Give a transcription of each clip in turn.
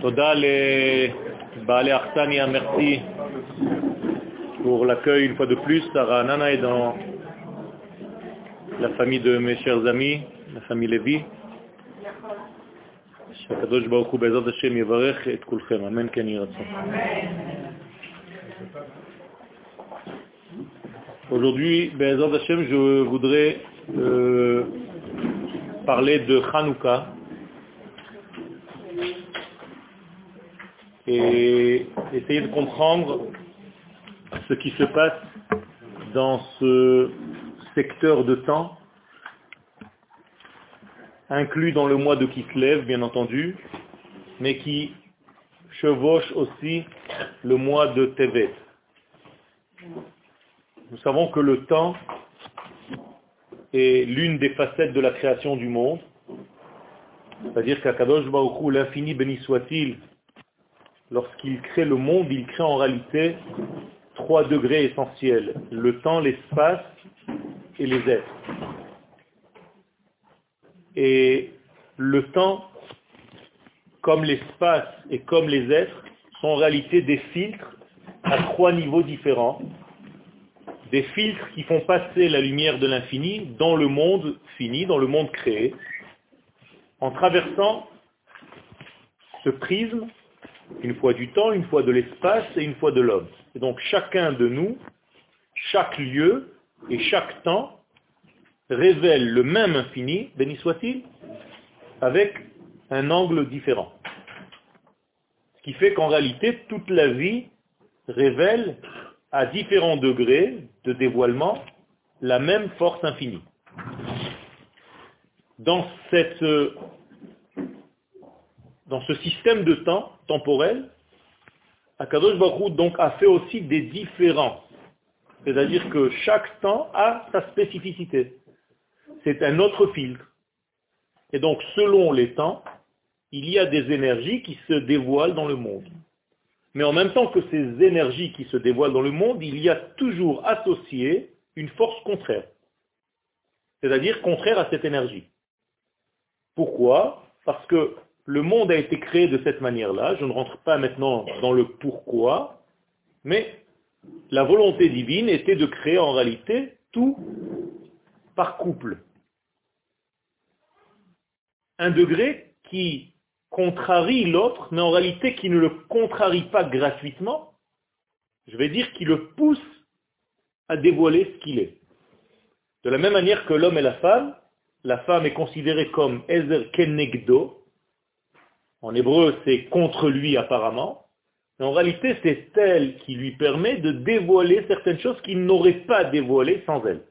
Toda les Baale Artania, merci pour l'accueil une fois de plus. Sarah Nana est dans la famille de mes chers amis, la famille Lévi. שהקדוש ברוך הוא בעזרת השם יברך את כולכם, אמן כן יהי רצון. Aujourd'hui, Hashem, je voudrais euh, parler de Hanouka et essayer de comprendre ce qui se passe dans ce secteur de temps, inclus dans le mois de Kislev, bien entendu, mais qui chevauche aussi le mois de Tevet. Nous savons que le temps est l'une des facettes de la création du monde. C'est-à-dire qu'Akadosh Baruch l'infini béni soit-il, lorsqu'il crée le monde, il crée en réalité trois degrés essentiels, le temps, l'espace et les êtres. Et le temps, comme l'espace et comme les êtres, sont en réalité des filtres à trois niveaux différents des filtres qui font passer la lumière de l'infini dans le monde fini, dans le monde créé, en traversant ce prisme, une fois du temps, une fois de l'espace et une fois de l'homme. Et donc chacun de nous, chaque lieu et chaque temps révèle le même infini, béni soit-il, avec un angle différent. Ce qui fait qu'en réalité, toute la vie révèle à différents degrés de dévoilement la même force infinie. Dans, cette, dans ce système de temps temporel, Akadosh Baruch donc a fait aussi des différences. C'est-à-dire que chaque temps a sa spécificité. C'est un autre filtre. Et donc, selon les temps, il y a des énergies qui se dévoilent dans le monde. Mais en même temps que ces énergies qui se dévoilent dans le monde, il y a toujours associé une force contraire. C'est-à-dire contraire à cette énergie. Pourquoi? Parce que le monde a été créé de cette manière-là. Je ne rentre pas maintenant dans le pourquoi, mais la volonté divine était de créer en réalité tout par couple. Un degré qui contrarie l'autre, mais en réalité qui ne le contrarie pas gratuitement, je vais dire qui le pousse à dévoiler ce qu'il est. De la même manière que l'homme et la femme, la femme est considérée comme Ezer Kenegdo, en hébreu c'est contre lui apparemment, mais en réalité c'est elle qui lui permet de dévoiler certaines choses qu'il n'aurait pas dévoilées sans elle.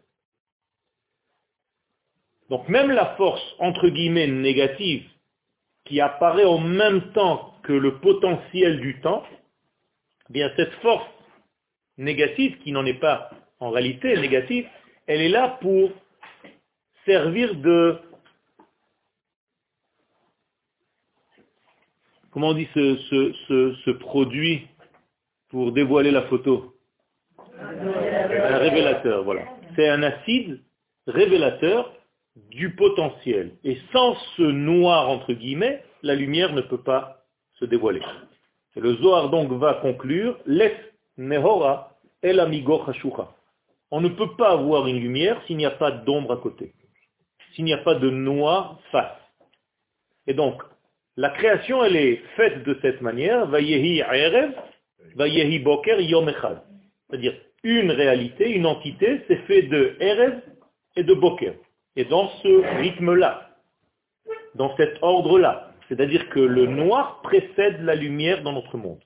Donc même la force entre guillemets négative qui apparaît en même temps que le potentiel du temps, eh bien cette force négative, qui n'en est pas en réalité négative, elle est là pour servir de... Comment on dit ce, ce produit pour dévoiler la photo? Un révélateur, voilà. C'est un acide révélateur du potentiel. Et sans ce noir, entre guillemets, la lumière ne peut pas se dévoiler. Et le Zohar donc va conclure, Les nehora el amigo On ne peut pas avoir une lumière s'il n'y a pas d'ombre à côté, s'il n'y a pas de noir face. Et donc, la création, elle est faite de cette manière, vayehi erev, vayehi boker yom echad. C'est-à-dire, une réalité, une entité, c'est fait de erev et de boker. Et dans ce rythme-là, dans cet ordre-là, c'est-à-dire que le noir précède la lumière dans notre monde.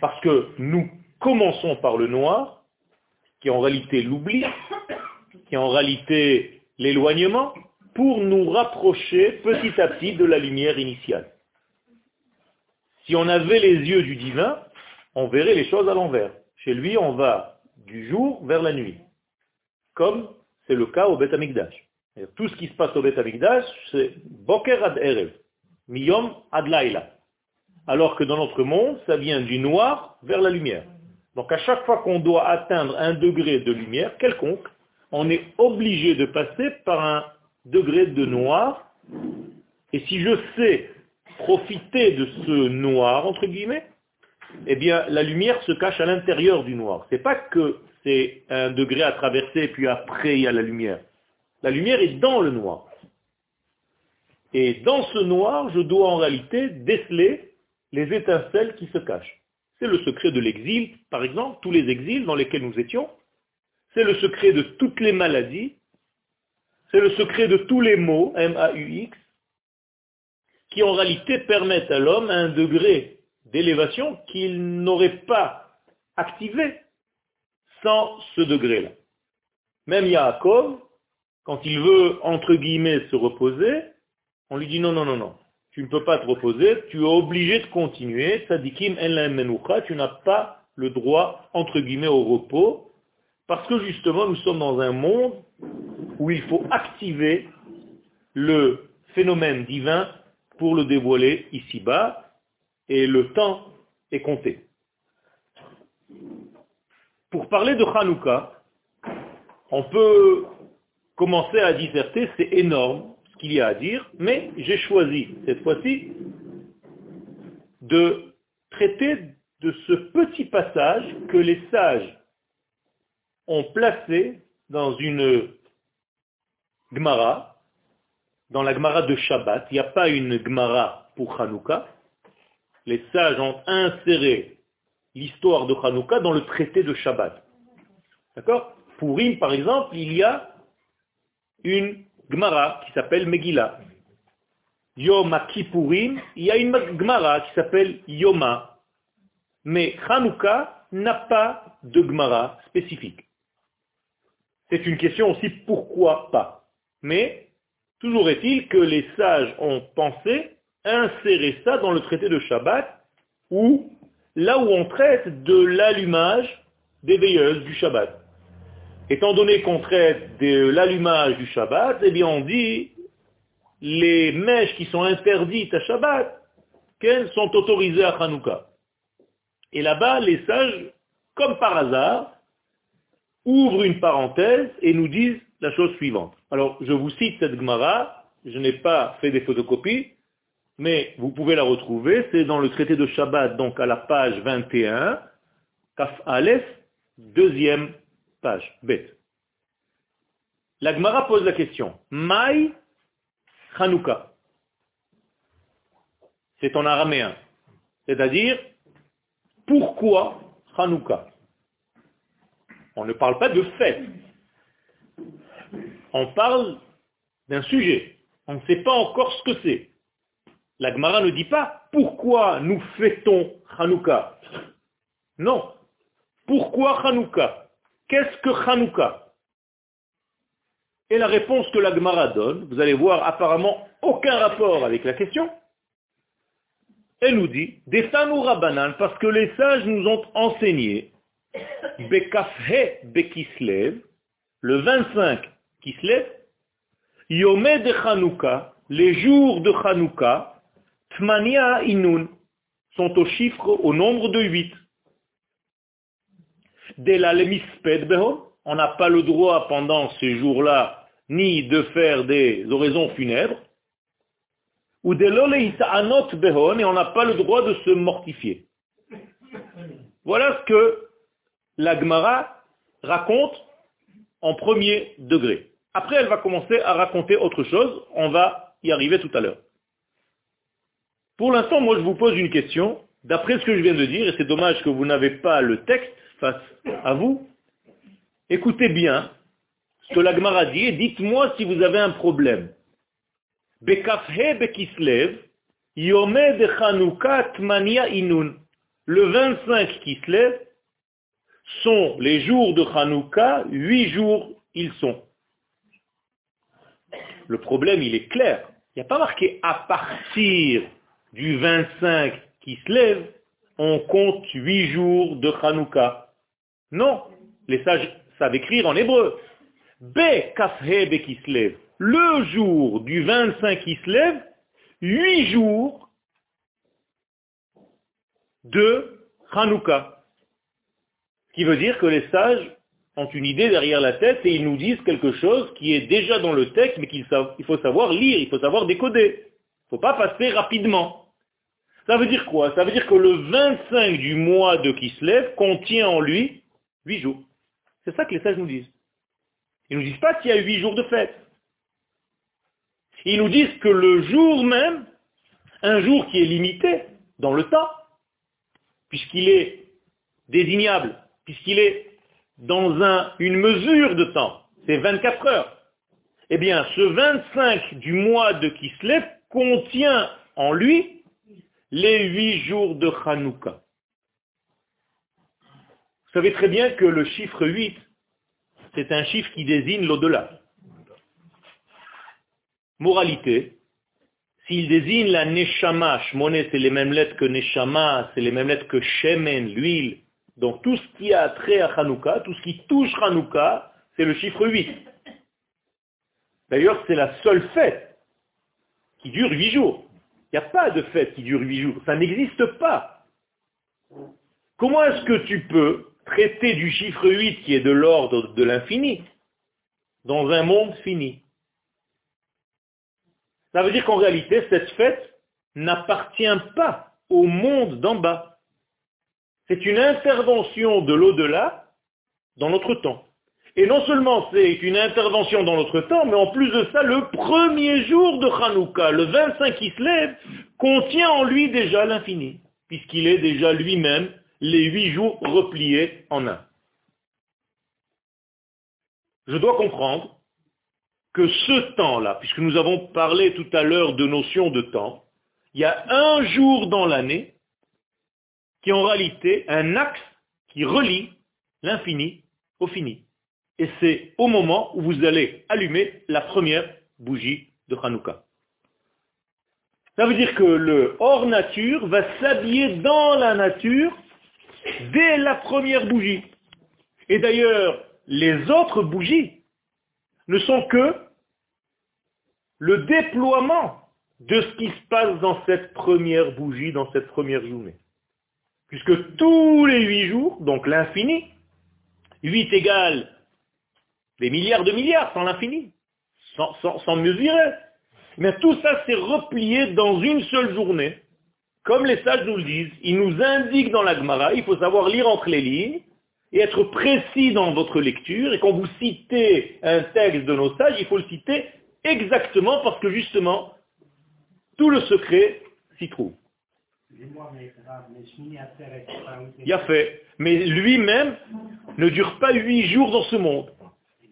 Parce que nous commençons par le noir, qui est en réalité l'oubli, qui est en réalité l'éloignement, pour nous rapprocher petit à petit de la lumière initiale. Si on avait les yeux du divin, on verrait les choses à l'envers. Chez lui, on va du jour vers la nuit, comme c'est le cas au Beth Amikdash. Tout ce qui se passe au Beth Amikdash, c'est Boker ad Erev, Miyom ad Laila. Alors que dans notre monde, ça vient du noir vers la lumière. Donc à chaque fois qu'on doit atteindre un degré de lumière quelconque, on est obligé de passer par un degré de noir. Et si je sais profiter de ce noir, entre guillemets, eh bien, la lumière se cache à l'intérieur du noir. Ce n'est pas que c'est un degré à traverser, puis après il y a la lumière. La lumière est dans le noir. Et dans ce noir, je dois en réalité déceler les étincelles qui se cachent. C'est le secret de l'exil, par exemple, tous les exils dans lesquels nous étions. C'est le secret de toutes les maladies. C'est le secret de tous les mots, M-A-U-X, qui en réalité permettent à l'homme un degré d'élévation qu'il n'aurait pas activé sans ce degré-là. Même Yaakov, quand il veut, entre guillemets, se reposer, on lui dit non, non, non, non, tu ne peux pas te reposer, tu es obligé de continuer, tzadikim en tu n'as pas le droit, entre guillemets, au repos, parce que justement, nous sommes dans un monde où il faut activer le phénomène divin pour le dévoiler ici-bas, et le temps est compté. Pour parler de Hanouka, on peut commencer à disserter, c'est énorme ce qu'il y a à dire, mais j'ai choisi cette fois-ci de traiter de ce petit passage que les sages ont placé dans une Gemara, dans la Gemara de Shabbat. Il n'y a pas une Gemara pour Hanouka. Les sages ont inséré l'histoire de Hanouka dans le traité de Shabbat. D'accord? Pour Im, par exemple, il y a une Gemara qui s'appelle Megillah. Yom Kippourim, il y a une Gemara qui s'appelle Yoma. Mais Hanouka n'a pas de Gemara spécifique. C'est une question aussi pourquoi pas. Mais toujours est-il que les sages ont pensé insérer ça dans le traité de Shabbat, ou là où on traite de l'allumage des veilleuses du Shabbat. Étant donné qu'on traite de l'allumage du Shabbat, eh bien on dit les mèches qui sont interdites à Shabbat, qu'elles sont autorisées à Hanouka. Et là-bas, les sages, comme par hasard, ouvrent une parenthèse et nous disent la chose suivante. Alors, je vous cite cette Gemara, je n'ai pas fait des photocopies, mais vous pouvez la retrouver, c'est dans le traité de Shabbat, donc à la page 21, Kaf Aleph, deuxième page, bête. La Gemara pose la question, Mai Hanouka. C'est en araméen. C'est-à-dire, pourquoi Hanouka? On ne parle pas de fête. On parle d'un sujet. On ne sait pas encore ce que c'est. La Gemara ne dit pas pourquoi nous fêtons Hanouka? Non. Pourquoi Hanouka? Qu'est-ce que Hanouka? Et la réponse que la Gemara donne, vous allez voir apparemment aucun rapport avec la question. Elle nous dit, des Rabanan, parce que les sages nous ont enseigné, Bekafhe Bekislev, le 25 Kislev, Yomé de Hanouka, les jours de Hanouka, Tmania Inun sont au chiffre, au nombre de 8. Dès la on n'a pas le droit pendant ces jours-là ni de faire des oraisons funèbres, ou de anot behon, et on n'a pas le droit de se mortifier. Voilà ce que la Gemara raconte en premier degré. Après, elle va commencer à raconter autre chose, on va y arriver tout à l'heure. Pour l'instant, moi je vous pose une question, d'après ce que je viens de dire, et c'est dommage que vous n'avez pas le texte face à vous, écoutez bien ce que l'Agmara dit et dites-moi si vous avez un problème. Bekafhe bekislev, yome Chanukah inun. Le 25 Kislev sont les jours de Hanouka, huit jours ils sont. Le problème, il est clair. Il n'y a pas marqué à partir du 25 qui se lève, on compte huit jours de Hanouka. Non, les sages savent écrire en hébreu. Be kafhe qui se lève. Le jour du 25 qui se lève, huit jours de Hanouka. Ce qui veut dire que les sages ont une idée derrière la tête et ils nous disent quelque chose qui est déjà dans le texte, mais qu'il faut savoir lire, il faut savoir décoder. Il ne faut pas passer rapidement. Ça veut dire quoi? Ça veut dire que le 25 du mois de Kislev contient en lui 8 jours. C'est ça que les sages nous disent. Ils ne nous disent pas qu'il y a 8 jours de fête. Ils nous disent que le jour même, un jour qui est limité dans le temps, puisqu'il est désignable, puisqu'il est dans une mesure de temps, c'est 24 heures. Eh bien, ce 25 du mois de Kislev contient en lui les huit jours de Hanouka. Vous savez très bien que le chiffre 8, c'est un chiffre qui désigne l'au-delà. Moralité, s'il désigne la Neshama, Shmoné c'est les mêmes lettres que Neshama, c'est les mêmes lettres que Shemen, l'huile, donc tout ce qui a trait à Hanouka, tout ce qui touche Hanouka, c'est le chiffre 8. D'ailleurs, c'est la seule fête qui dure 8 jours. Il n'y a pas de fête qui dure 8 jours. Ça n'existe pas. Comment est-ce que tu peux traiter du chiffre 8 qui est de l'ordre de l'infini dans un monde fini? Ça veut dire qu'en réalité, cette fête n'appartient pas au monde d'en bas. C'est une intervention de l'au-delà dans notre temps. Et non seulement c'est une intervention dans notre temps, mais en plus de ça, le premier jour de Hanouka, le 25 qui se lève, contient en lui déjà l'infini, puisqu'il est déjà lui-même les huit jours repliés en un. Je dois comprendre que ce temps-là, puisque nous avons parlé tout à l'heure de notion de temps, il y a un jour dans l'année qui est en réalité un axe qui relie l'infini au fini. Et c'est au moment où vous allez allumer la première bougie de Hanouka. Ça veut dire que le hors nature va s'habiller dans la nature dès la première bougie. Et d'ailleurs, les autres bougies ne sont que le déploiement de ce qui se passe dans cette première bougie, dans cette première journée. Puisque tous les huit jours, donc l'infini, 8 égale des milliards de milliards sans l'infini, sans, mesurer. Mais tout ça s'est replié dans une seule journée. Comme les sages nous le disent, ils nous indiquent dans la Gemara, il faut savoir lire entre les lignes et être précis dans votre lecture. Et quand vous citez un texte de nos sages, il faut le citer exactement parce que justement, tout le secret s'y trouve. Il a fait. Mais lui-même ne dure pas huit jours dans ce monde.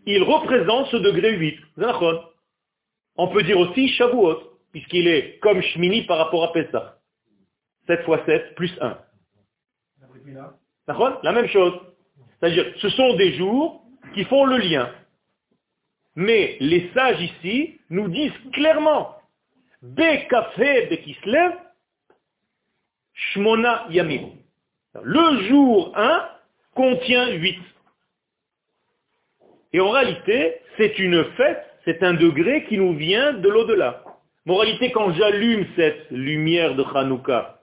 Il représente ce degré 8. On peut dire aussi Shavuot, puisqu'il est comme Shmini par rapport à Pessah. 7 fois 7 plus 1. La même chose. C'est-à-dire, ce sont des jours qui font le lien. Mais les sages ici nous disent clairement, Bekafé Bekislev, Shmona Yamim. Le jour 1 contient 8. Et en réalité, c'est une fête, c'est un degré qui nous vient de l'au-delà. Moralité, quand j'allume cette lumière de Hanouka,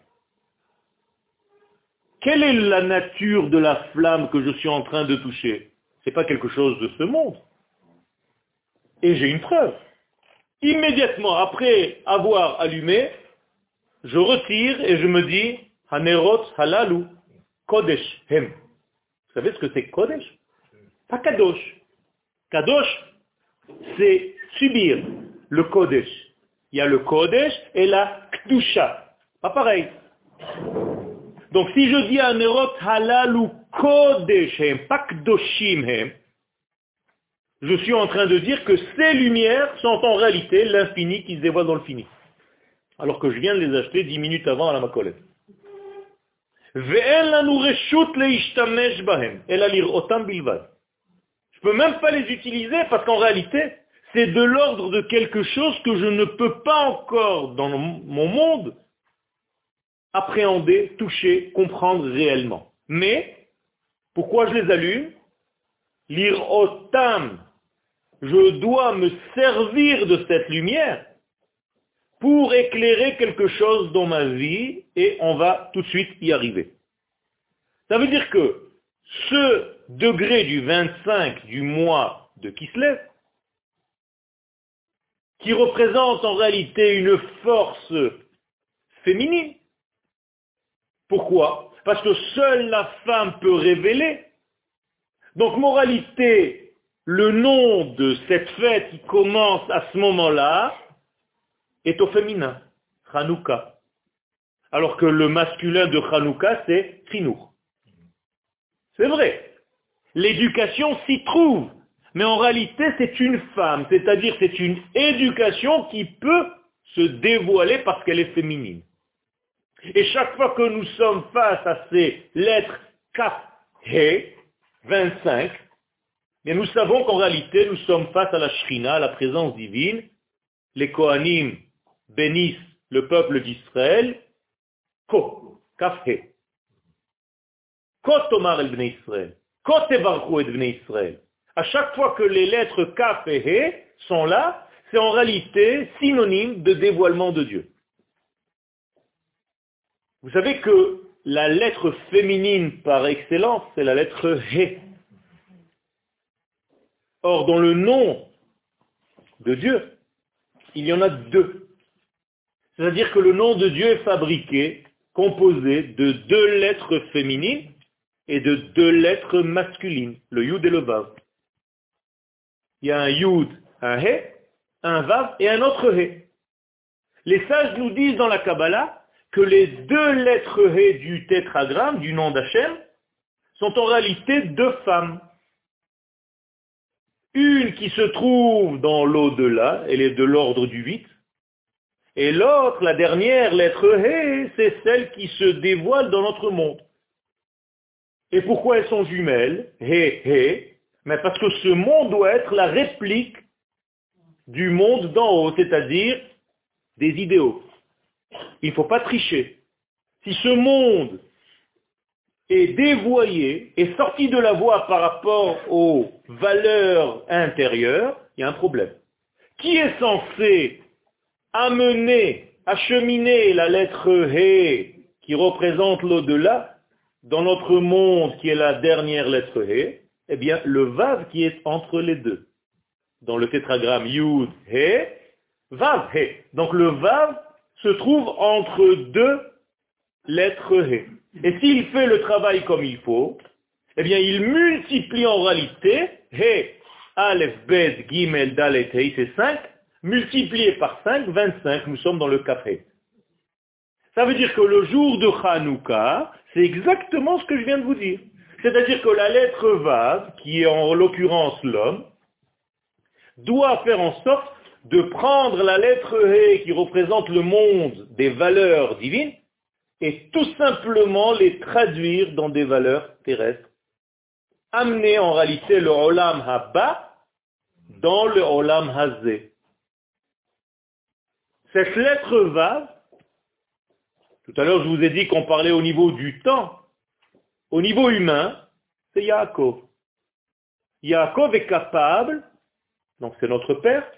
quelle est la nature de la flamme que je suis en train de toucher? Ce n'est pas quelque chose de ce monde. Et j'ai une preuve. Immédiatement après avoir allumé, je retire et je me dis, Hanerot halalu kodesh hem. Vous savez ce que c'est kodesh? Pas kadosh. Kadosh, c'est subir le kodesh. Il y a le kodesh et la kdusha. Pas pareil. Donc si je dis Hanerot halalu kodesh hem, pas kdoshim hem, je suis en train de dire que ces lumières sont en réalité l'infini qui se dévoile dans le fini alors que je viens de les acheter dix minutes avant à la Makolet. Je ne peux même pas les utiliser parce qu'en réalité, c'est de l'ordre de quelque chose que je ne peux pas encore dans mon monde appréhender, toucher, comprendre réellement. Mais, pourquoi je les allume? Lire otam, je dois me servir de cette lumière pour éclairer quelque chose dans ma vie et on va tout de suite y arriver. Ça veut dire que ce degré du 25 du mois de Kislev, qui représente en réalité une force féminine. Pourquoi? Parce que seule la femme peut révéler. Donc, moralité, le nom de cette fête qui commence à ce moment-là est au féminin, Hanouka. Alors que le masculin de Hanouka, c'est Trinour. C'est vrai. L'éducation s'y trouve. Mais en réalité, c'est une femme, c'est-à-dire c'est une éducation qui peut se dévoiler parce qu'elle est féminine. Et chaque fois que nous sommes face à ces lettres Kaf, He, 25, mais nous savons qu'en réalité, nous sommes face à la Shrina, à la présence divine. Les Kohanim bénissent le peuple d'Israël. Ko, Kaf, He. Ko tomar el Israël. Ko tevarchu et bnei Israël. À chaque fois que les lettres Kaf et He sont là, c'est en réalité synonyme de dévoilement de Dieu. Vous savez que la lettre féminine par excellence, c'est la lettre He. Or, dans le nom de Dieu, il y en a deux. C'est-à-dire que le nom de Dieu est fabriqué, composé de deux lettres féminines et de deux lettres masculines, le Yud et le Vav. Il y a un Yud, un He, un Vav et un autre He. Les sages nous disent dans la Kabbalah que les deux lettres He du tétragramme, du nom d'Hachem, sont en réalité deux femmes. Une qui se trouve dans l'au-delà, elle est de l'ordre du 8, et l'autre, la dernière lettre He, c'est celle qui se dévoile dans notre monde. Et pourquoi elles sont jumelles? He, He Mais parce que ce monde doit être la réplique du monde d'en haut, c'est-à-dire des idéaux. Il ne faut pas tricher. Si ce monde est dévoyé, est sorti de la voie par rapport aux valeurs intérieures, il y a un problème. Qui est censé amener, acheminer la lettre He qui représente l'au-delà dans notre monde qui est la dernière lettre He Eh bien, le Vav qui est entre les deux. Dans le tétragramme Yud He, Vav He. Donc le Vav se trouve entre deux lettres He. Et s'il fait le travail comme il faut, eh bien, il multiplie en réalité He, Aleph, Bet, Gimel, Dalet, He, c'est 5, multiplié par 5, 25, nous sommes dans le café. Ça veut dire que le jour de Hanouka, c'est exactement ce que je viens de vous dire. C'est-à-dire que la lettre Vav, qui est en l'occurrence l'homme, doit faire en sorte de prendre la lettre He qui représente le monde des valeurs divines et tout simplement les traduire dans des valeurs terrestres. Amener en réalité le Olam Haba dans le Olam Hazé. Cette lettre Vav, tout à l'heure je vous ai dit qu'on parlait au niveau du temps, au niveau humain, c'est Yaakov. Yaakov est capable, donc c'est notre Père,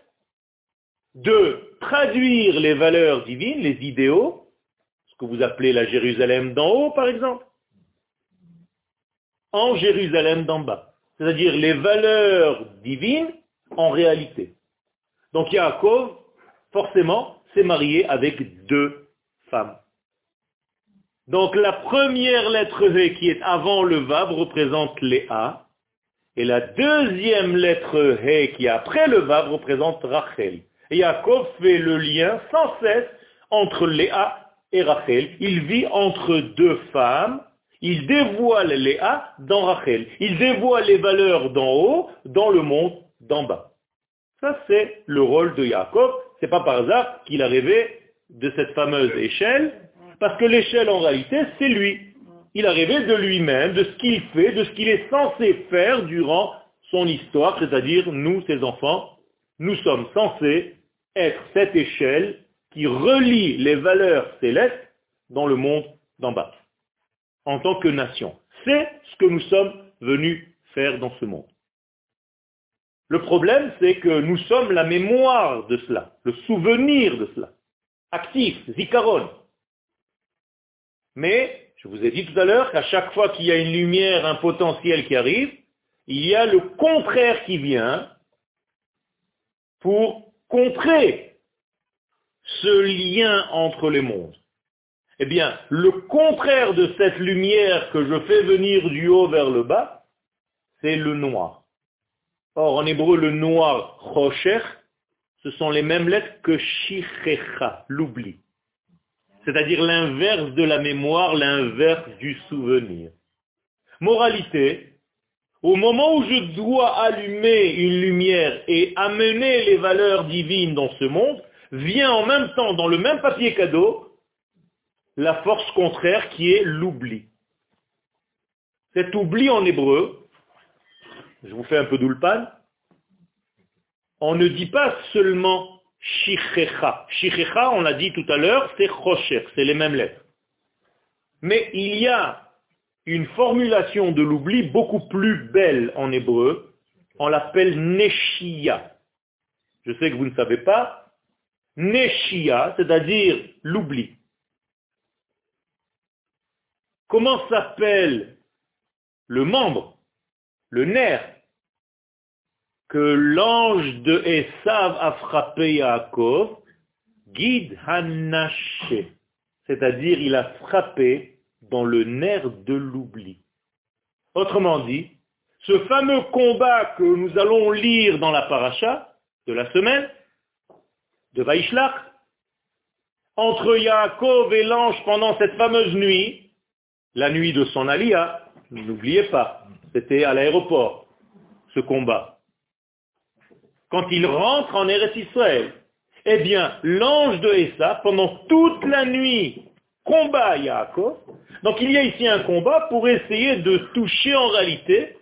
de traduire les valeurs divines, les idéaux, ce que vous appelez la Jérusalem d'en haut par exemple, en Jérusalem d'en bas. C'est-à-dire les valeurs divines en réalité. Donc Yaakov, forcément, s'est marié avec deux femmes. Donc la première lettre V qui est avant le Vav représente Léa, et la deuxième lettre He qui est après le Vav représente Rachel. Et Yaakov fait le lien sans cesse entre Léa et Rachel. Il vit entre deux femmes. Il dévoile Léa dans Rachel. Il dévoile les valeurs d'en haut dans le monde d'en bas. Ça, c'est le rôle de Yaakov. C'est pas par hasard qu'il a rêvé de cette fameuse échelle, parce que l'échelle, en réalité, c'est lui. Il a rêvé de lui-même, de ce qu'il fait, de ce qu'il est censé faire durant son histoire, c'est-à-dire nous, ses enfants, nous sommes censés être cette échelle qui relie les valeurs célestes dans le monde d'en bas, en tant que nation. C'est ce que nous sommes venus faire dans ce monde. Le problème, c'est que nous sommes la mémoire de cela, le souvenir de cela, actif, zikaron. Mais, je vous ai dit tout à l'heure qu'à chaque fois qu'il y a une lumière, un potentiel qui arrive, il y a le contraire qui vient pour contrer ce lien entre les mondes. Eh bien, le contraire de cette lumière que je fais venir du haut vers le bas, c'est le noir. Or, en hébreu, le noir, rocher, ce sont les mêmes lettres que shichecha, l'oubli. C'est-à-dire l'inverse de la mémoire, l'inverse du souvenir. Moralité, au moment où je dois allumer une lumière et amener les valeurs divines dans ce monde, vient en même temps, dans le même papier cadeau, la force contraire qui est l'oubli. Cet oubli en hébreu, je vous fais un peu d'ulpan, on ne dit pas seulement shichecha. Shichecha, on l'a dit tout à l'heure, c'est chosher, c'est les mêmes lettres. Mais il y a une formulation de l'oubli beaucoup plus belle en hébreu, on l'appelle neshia. Je sais que vous ne savez pas. Neshia, c'est-à-dire l'oubli. Comment s'appelle le membre, le nerf, que l'ange de Esav a frappé Yaakov Guide Hanaché, c'est-à-dire il a frappé dans le nerf de l'oubli. Autrement dit, ce fameux combat que nous allons lire dans la paracha de la semaine, de Vaishlach, entre Yaakov et l'ange pendant cette fameuse nuit, la nuit de son alia, n'oubliez pas, c'était à l'aéroport, ce combat. Quand il rentre en Eretz Israël, eh bien, l'ange de Essa, pendant toute la nuit, combat Yaakov. Donc il y a ici un combat pour essayer de toucher en réalité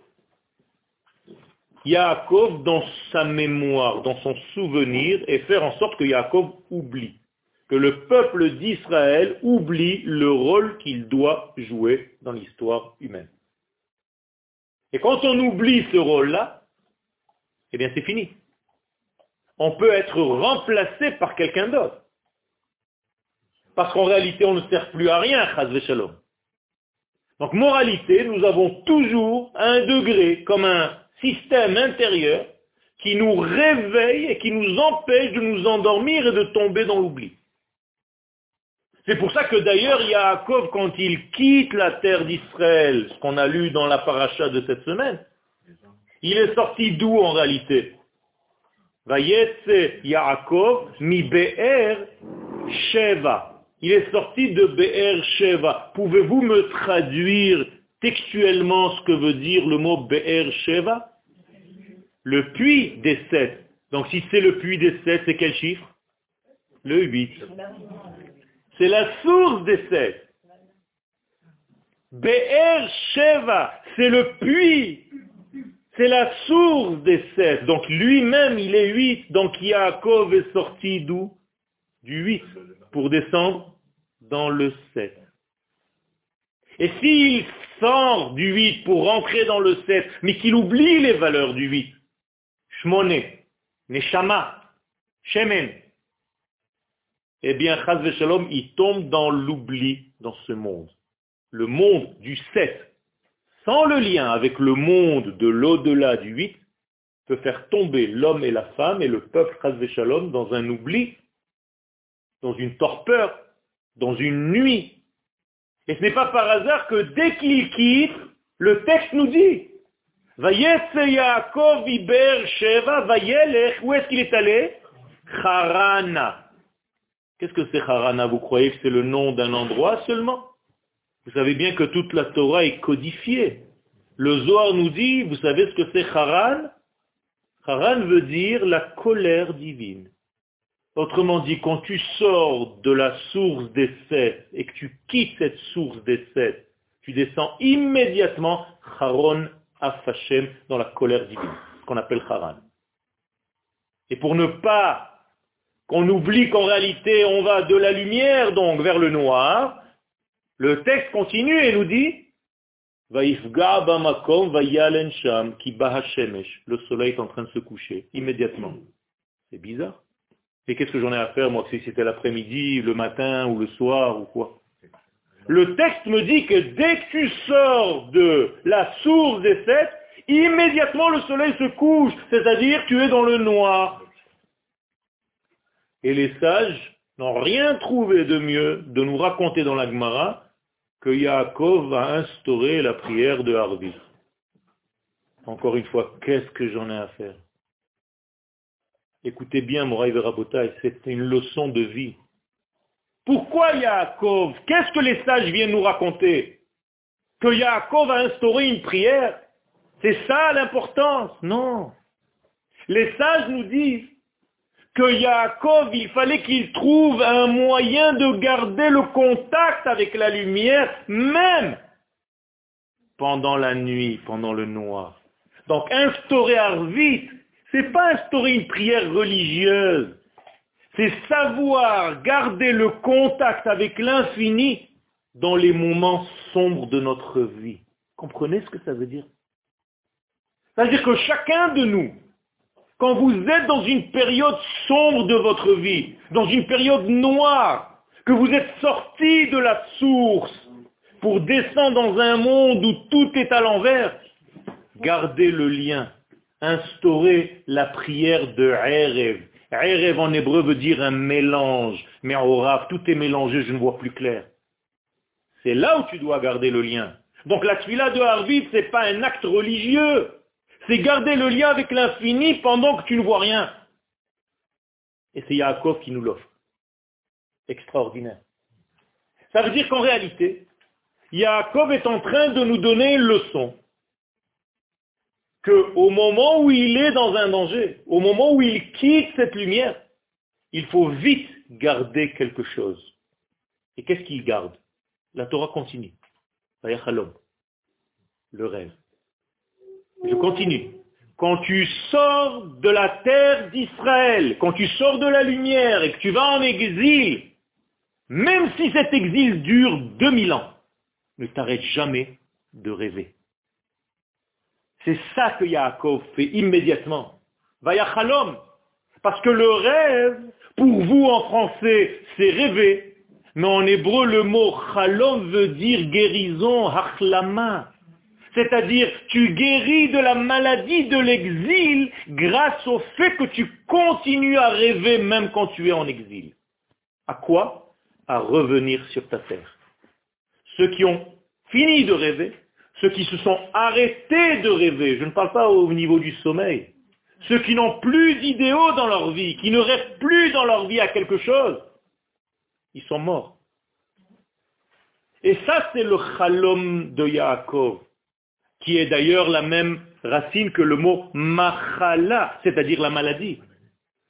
Yaakov dans sa mémoire, dans son souvenir, et faire en sorte que Yaakov oublie que le peuple d'Israël oublie le rôle qu'il doit jouer dans l'histoire humaine. Et quand on oublie ce rôle-là, eh bien c'est fini. On peut être remplacé par quelqu'un d'autre. Parce qu'en réalité, on ne sert plus à rien, Shalom. Donc, moralité, nous avons toujours un degré, comme un système intérieur, qui nous réveille et qui nous empêche de nous endormir et de tomber dans l'oubli. C'est pour ça que d'ailleurs Yaakov, quand il quitte la terre d'Israël, ce qu'on a lu dans la paracha de cette semaine, il est sorti d'où en réalité? Yaakov mi Be'er Sheva. Il est sorti de Be'er Sheva. Pouvez-vous me traduire textuellement ce que veut dire le mot Be'er Sheva? Le puits des sept. Donc si c'est le puits des sept, c'est quel chiffre? Le 8. C'est la source des sept. Be'er Sheva, c'est le puits. C'est la source des sept. Donc lui-même, il est huit. Donc Yaakov est sorti d'où? Du huit pour descendre dans le sept. Et s'il sort du huit pour rentrer dans le sept, mais qu'il oublie les valeurs du huit, Shmone, Neshama, Shemen, eh bien, Chaz Shalom, il tombe dans l'oubli dans ce monde. Le monde du 7, sans le lien avec le monde de l'au-delà du 8, peut faire tomber l'homme et la femme et le peuple Shalom dans un oubli, dans une torpeur, dans une nuit. Et ce n'est pas par hasard que dès qu'il quitte, le texte nous dit, Yaakov Iber Sheva où est-ce qu'il est allé? Harana. Qu'est-ce que c'est Harana Vous croyez que c'est le nom d'un endroit seulement? Vous savez bien que toute la Torah est codifiée. Le Zohar nous dit, vous savez ce que c'est Haran Haran veut dire la colère divine. Autrement dit, quand tu sors de la source des sept et que tu quittes cette source des sept, tu descends immédiatement Haron Afashem dans la colère divine, ce qu'on appelle Haran. Et pour ne pas qu'on oublie qu'en réalité on va de la lumière donc vers le noir, le texte continue et nous dit le soleil est en train de se coucher immédiatement. C'est bizarre. Et qu'est-ce que j'en ai à faire, moi, si c'était l'après-midi, le matin ou le soir ou quoi? Le texte me dit que dès que tu sors de la source des sept, Immédiatement le soleil se couche, c'est-à-dire tu es dans le noir. Et les sages n'ont rien trouvé de mieux de nous raconter dans la Gemara que Yaakov a instauré la prière de Harvi. Encore une fois, qu'est-ce que j'en ai à faire? Écoutez bien, Moraï Verabotai, c'est une leçon de vie. Pourquoi Yaakov? Qu'est-ce que les sages viennent nous raconter? Que Yaakov a instauré une prière? C'est ça l'importance? Non. Les sages nous disent que Yaakov, il fallait qu'il trouve un moyen de garder le contact avec la lumière, même pendant la nuit, pendant le noir. Donc instaurer Arvit, c'est pas instaurer une prière religieuse, c'est savoir garder le contact avec l'infini dans les moments sombres de notre vie. Comprenez ce que ça veut dire? C'est-à-dire que chacun de nous, quand vous êtes dans une période sombre de votre vie, dans une période noire, que vous êtes sorti de la source pour descendre dans un monde où tout est à l'envers, gardez le lien, instaurez la prière de Erev. Erev en hébreu veut dire un mélange, mais en Rav, tout est mélangé, je ne vois plus clair. C'est là où tu dois garder le lien. Donc la tuila de Harvit, ce n'est pas un acte religieux, c'est garder le lien avec l'infini pendant que tu ne vois rien. Et c'est Yaakov qui nous l'offre. Extraordinaire. Ça veut dire qu'en réalité, Yaakov est en train de nous donner une leçon. Qu'au moment où il est dans un danger, au moment où il quitte cette lumière, il faut vite garder quelque chose. Et qu'est-ce qu'il garde? La Torah continue. Le rêve. Je continue. Quand tu sors de la terre d'Israël, quand tu sors de la lumière et que tu vas en exil, même si cet exil dure 2000 ans, ne t'arrête jamais de rêver. C'est ça que Yaakov fait immédiatement. Vayachalom. Parce que le rêve, pour vous en français, c'est rêver. Mais en hébreu, le mot chalom veut dire guérison, hachlama. C'est-à-dire, tu guéris de la maladie de l'exil grâce au fait que tu continues à rêver même quand tu es en exil. À quoi À revenir sur ta terre. Ceux qui ont fini de rêver, ceux qui se sont arrêtés de rêver, je ne parle pas au niveau du sommeil, ceux qui n'ont plus d'idéaux dans leur vie, qui ne rêvent plus dans leur vie à quelque chose, ils sont morts. Et ça, c'est le chalom de Yaakov qui est d'ailleurs la même racine que le mot machala, c'est-à-dire la maladie.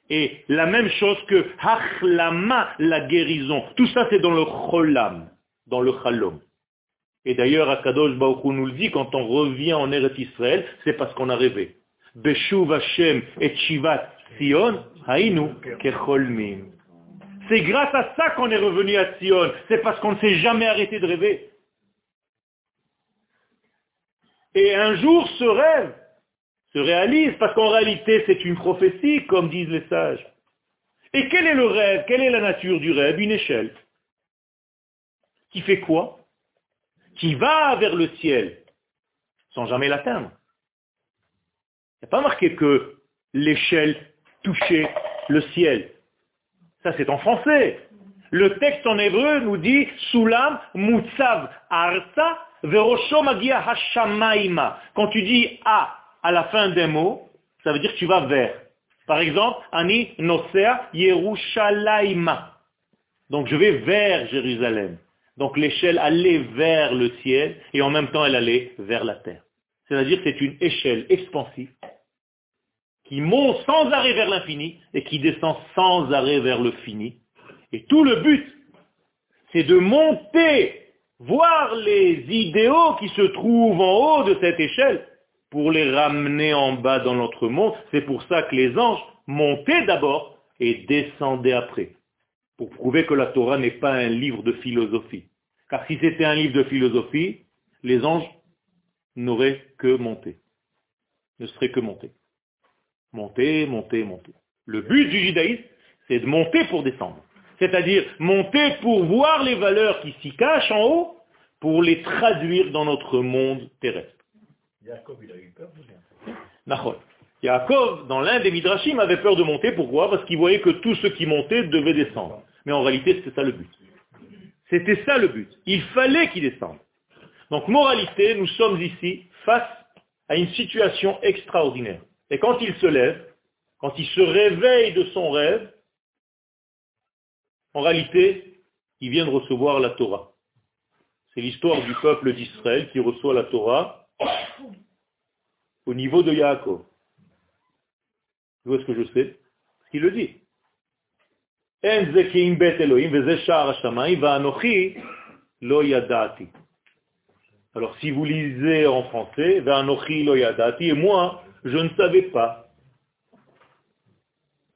Et la même chose que hachlama, la guérison. Tout ça c'est dans le cholam, dans le chalom. Et d'ailleurs, Akadosh Baruch nous le dit, quand on revient en Eretz Israël, c'est parce qu'on a rêvé. Beshuv Hashem et Shivat Sion, hainu kecholmim. C'est grâce à ça qu'on est revenu à Sion. C'est parce qu'on ne s'est jamais arrêté de rêver. Et un jour, ce rêve se réalise, parce qu'en réalité, c'est une prophétie, comme disent les sages. Et quel est le rêve? Quelle est la nature du rêve? Une échelle. Qui fait quoi? Qui va vers le ciel, sans jamais l'atteindre. Il n'y a pas marqué que l'échelle touchait le ciel. Ça, c'est en français. Le texte en hébreu nous dit Sulam Mutsav Arta quand tu dis A à la fin d'un mot, ça veut dire que tu vas vers. Par exemple, Ani Nosea Yerushalayma. Donc je vais vers Jérusalem. Donc l'échelle allait vers le ciel et en même temps elle allait vers la terre. C'est-à-dire que c'est une échelle expansive qui monte sans arrêt vers l'infini et qui descend sans arrêt vers le fini. Et tout le but, c'est de monter voir les idéaux qui se trouvent en haut de cette échelle pour les ramener en bas dans notre monde. C'est pour ça que les anges montaient d'abord et descendaient après, pour prouver que la Torah n'est pas un livre de philosophie. Car si c'était un livre de philosophie, les anges n'auraient que monté, ne seraient que montés. Monter, monter, monter. Le but du judaïsme, c'est de monter pour descendre c'est-à-dire monter pour voir les valeurs qui s'y cachent en haut, pour les traduire dans notre monde terrestre. Yaakov, il a eu peur de monter. Yaakov, dans l'un des Midrashim, avait peur de monter. Pourquoi Parce qu'il voyait que tous ceux qui montaient devaient descendre. Mais en réalité, c'était ça le but. C'était ça le but. Il fallait qu'il descende. Donc, moralité, nous sommes ici face à une situation extraordinaire. Et quand il se lève, quand il se réveille de son rêve, en réalité, il vient de recevoir la Torah. C'est l'histoire du peuple d'Israël qui reçoit la Torah au niveau de Yaakov. Vous voyez ce que je sais? Ce qu'il le dit. Alors si vous lisez en français, et moi, je ne savais pas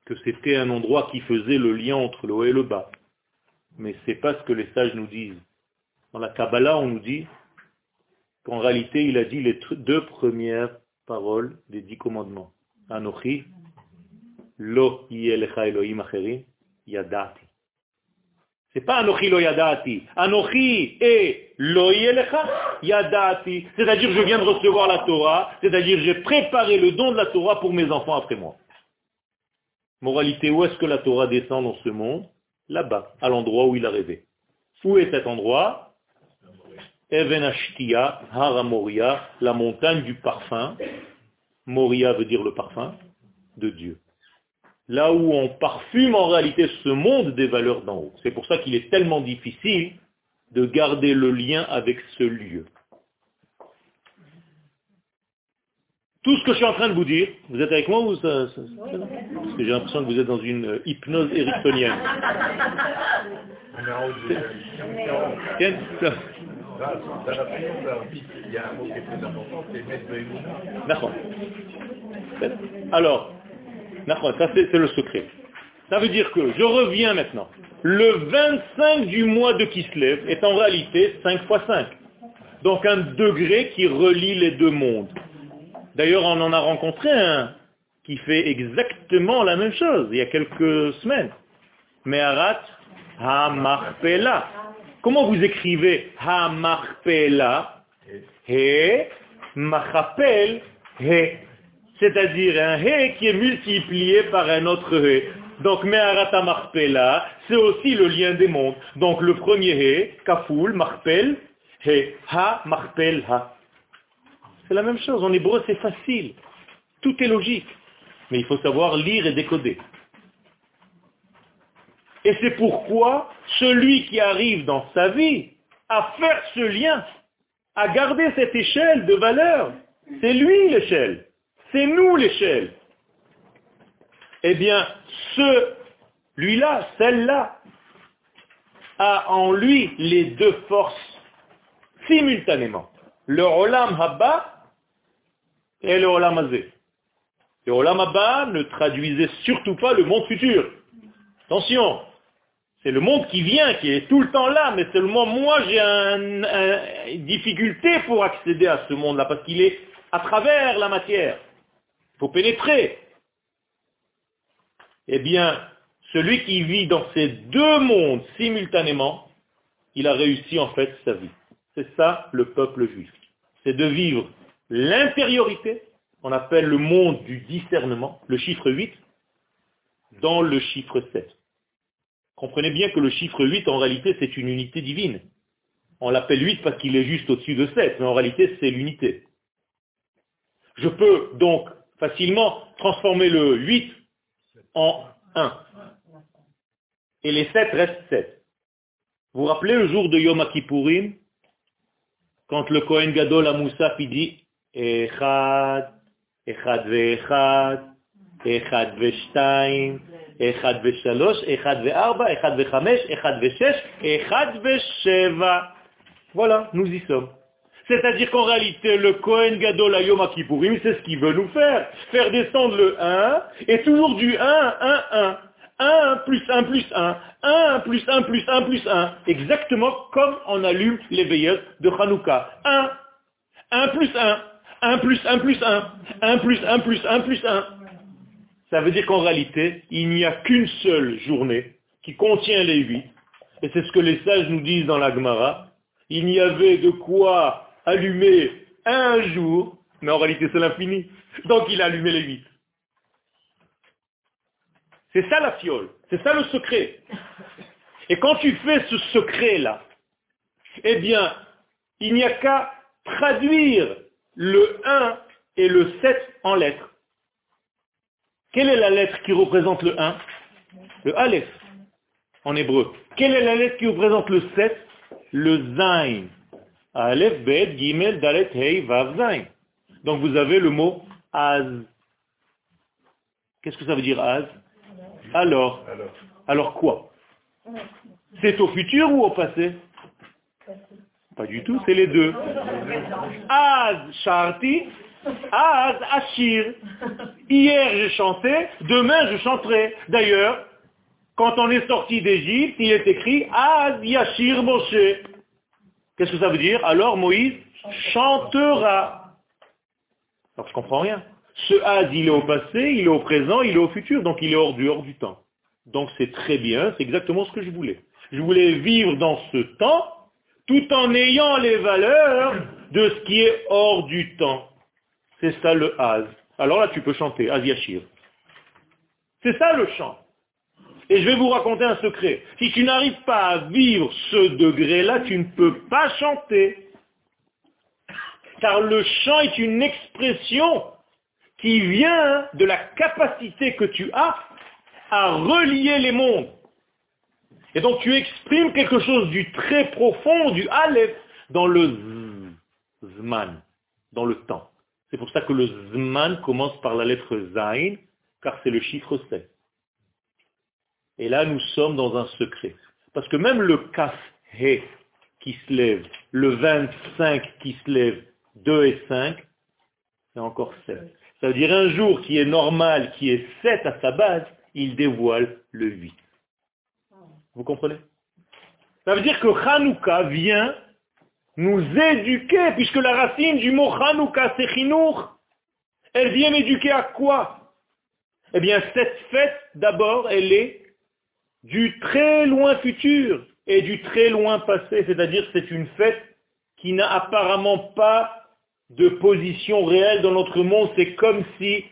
que c'était un endroit qui faisait le lien entre le haut et le bas. Mais c'est pas ce que les sages nous disent. Dans la Kabbalah, on nous dit qu'en réalité, il a dit les deux premières paroles des dix commandements. Anochi, lo Elohim acherim, yadati. C'est pas Anochi lo yadati. Anochi et lo yadati. C'est-à-dire je viens de recevoir la Torah, c'est-à-dire j'ai préparé le don de la Torah pour mes enfants après moi. Moralité, où est-ce que la Torah descend dans ce monde? Là-bas, à l'endroit où il a rêvé. Où est cet endroit? Even Haramoria, la montagne du parfum. Moria veut dire le parfum de Dieu. Là où on parfume en réalité ce monde des valeurs d'en haut. C'est pour ça qu'il est tellement difficile de garder le lien avec ce lieu. Tout ce que je suis en train de vous dire, vous êtes avec moi ou ça, Parce que j'ai l'impression que vous êtes dans une euh, hypnose ericksonienne. D'accord. Alors, ça c'est le secret. Ça veut dire que je reviens maintenant. Le 25 du mois de Kislev est en réalité 5 fois 5. Donc un degré qui relie les deux mondes. D'ailleurs, on en a rencontré un qui fait exactement la même chose il y a quelques semaines. Meharat Hamarpela. Comment vous écrivez Hamarpela? He He. C'est-à-dire un He qui est multiplié par un autre He. Donc Meharat Hamarpela, c'est aussi le lien des mondes. Donc le premier He, Kaful, Marpel, He, Ha, Marpel, Ha. C'est la même chose. En hébreu, c'est facile. Tout est logique. Mais il faut savoir lire et décoder. Et c'est pourquoi celui qui arrive dans sa vie à faire ce lien, à garder cette échelle de valeur, c'est lui l'échelle. C'est nous l'échelle. Eh bien, ce, lui-là, celle-là, a en lui les deux forces simultanément. Le Olam Habba et le Olam. Le Olam ne traduisait surtout pas le monde futur. Attention, c'est le monde qui vient, qui est tout le temps là, mais seulement moi j'ai une difficulté pour accéder à ce monde-là, parce qu'il est à travers la matière. Il faut pénétrer. Eh bien, celui qui vit dans ces deux mondes simultanément, il a réussi en fait sa vie. C'est ça le peuple juif. C'est de vivre l'intériorité, on appelle le monde du discernement, le chiffre 8, dans le chiffre 7. Comprenez bien que le chiffre 8, en réalité, c'est une unité divine. On l'appelle 8 parce qu'il est juste au-dessus de 7, mais en réalité, c'est l'unité. Je peux donc facilement transformer le 8 en 1. Et les 7 restent 7. Vous vous rappelez le jour de Yom Kippourim, quand le Kohen Gadol à Moussa dit אחד, אחד ואחד, אחד ושתיים, אחד ושלוש, אחד וארבע, אחד וחמש, אחד ושש, אחד ושבע. Voilà, nous y sommes. C'est-à-dire qu'en réalité, le Kohen Gadol Ayom Kippourim, c'est ce qu'il veut nous faire. Faire descendre le 1, et toujours du 1, 1, 1. 1 plus 1 plus 1, 1 plus 1 plus 1 plus 1, exactement comme on allume les veilleuses de Hanouka. 1, 1 plus 1, 1 plus 1 plus 1, 1 plus 1 plus 1 plus 1. Ça veut dire qu'en réalité, il n'y a qu'une seule journée qui contient les 8. Et c'est ce que les sages nous disent dans la Gemara. Il n'y avait de quoi allumer un jour Mais en réalité, c'est l'infini. Donc il a allumé les huit. C'est ça la fiole. C'est ça le secret. Et quand tu fais ce secret-là, eh bien, il n'y a qu'à traduire le 1 et le 7 en lettres. Quelle est la lettre qui représente le 1 Le Aleph, en hébreu. Quelle est la lettre qui représente le 7 Le Zain. Aleph, Bet, Gimel, Dalet, Hei, Vav, Zain. Donc vous avez le mot Az. Qu'est-ce que ça veut dire Az? Alors Alors quoi? C'est au futur ou au passé Pas du tout, c'est les deux. Az, Sharti, Az, Ashir. Hier j'ai chanté, demain je chanterai. D'ailleurs, quand on est sorti d'Égypte, il est écrit Az, Yashir, Moshe. Qu'est-ce que ça veut dire Alors Moïse chantera. Alors je comprends rien. Ce Az, il est au passé, il est au présent, il est au futur, donc il est hors du, hors du temps. Donc c'est très bien, c'est exactement ce que je voulais. Je voulais vivre dans ce temps, tout en ayant les valeurs de ce qui est hors du temps. C'est ça le Az. Alors là, tu peux chanter, Az. C'est ça le chant. Et je vais vous raconter un secret. Si tu n'arrives pas à vivre ce degré-là, tu ne peux pas chanter. Car le chant est une expression qui vient de la capacité que tu as à relier les mondes. Et donc tu exprimes quelque chose du très profond, du Aleph, dans le Zman, dans le temps. C'est pour ça que le Zman commence par la lettre Zain, car c'est le chiffre 7. Et là, nous sommes dans un secret. Parce que même le Kaf He qui se lève, le 25 qui se lève, 2 et 5, c'est encore 7. Ça veut dire un jour qui est normal, qui est 7 à sa base, il dévoile le 8. Vous comprenez? Ça veut dire que Hanouka vient nous éduquer, puisque la racine du mot Hanouka, c'est. Elle vient m'éduquer à quoi? Eh bien, cette fête, d'abord, elle est du très loin futur et du très loin passé, c'est-à-dire c'est une fête qui n'a apparemment pas de position réelle dans notre monde, c'est comme si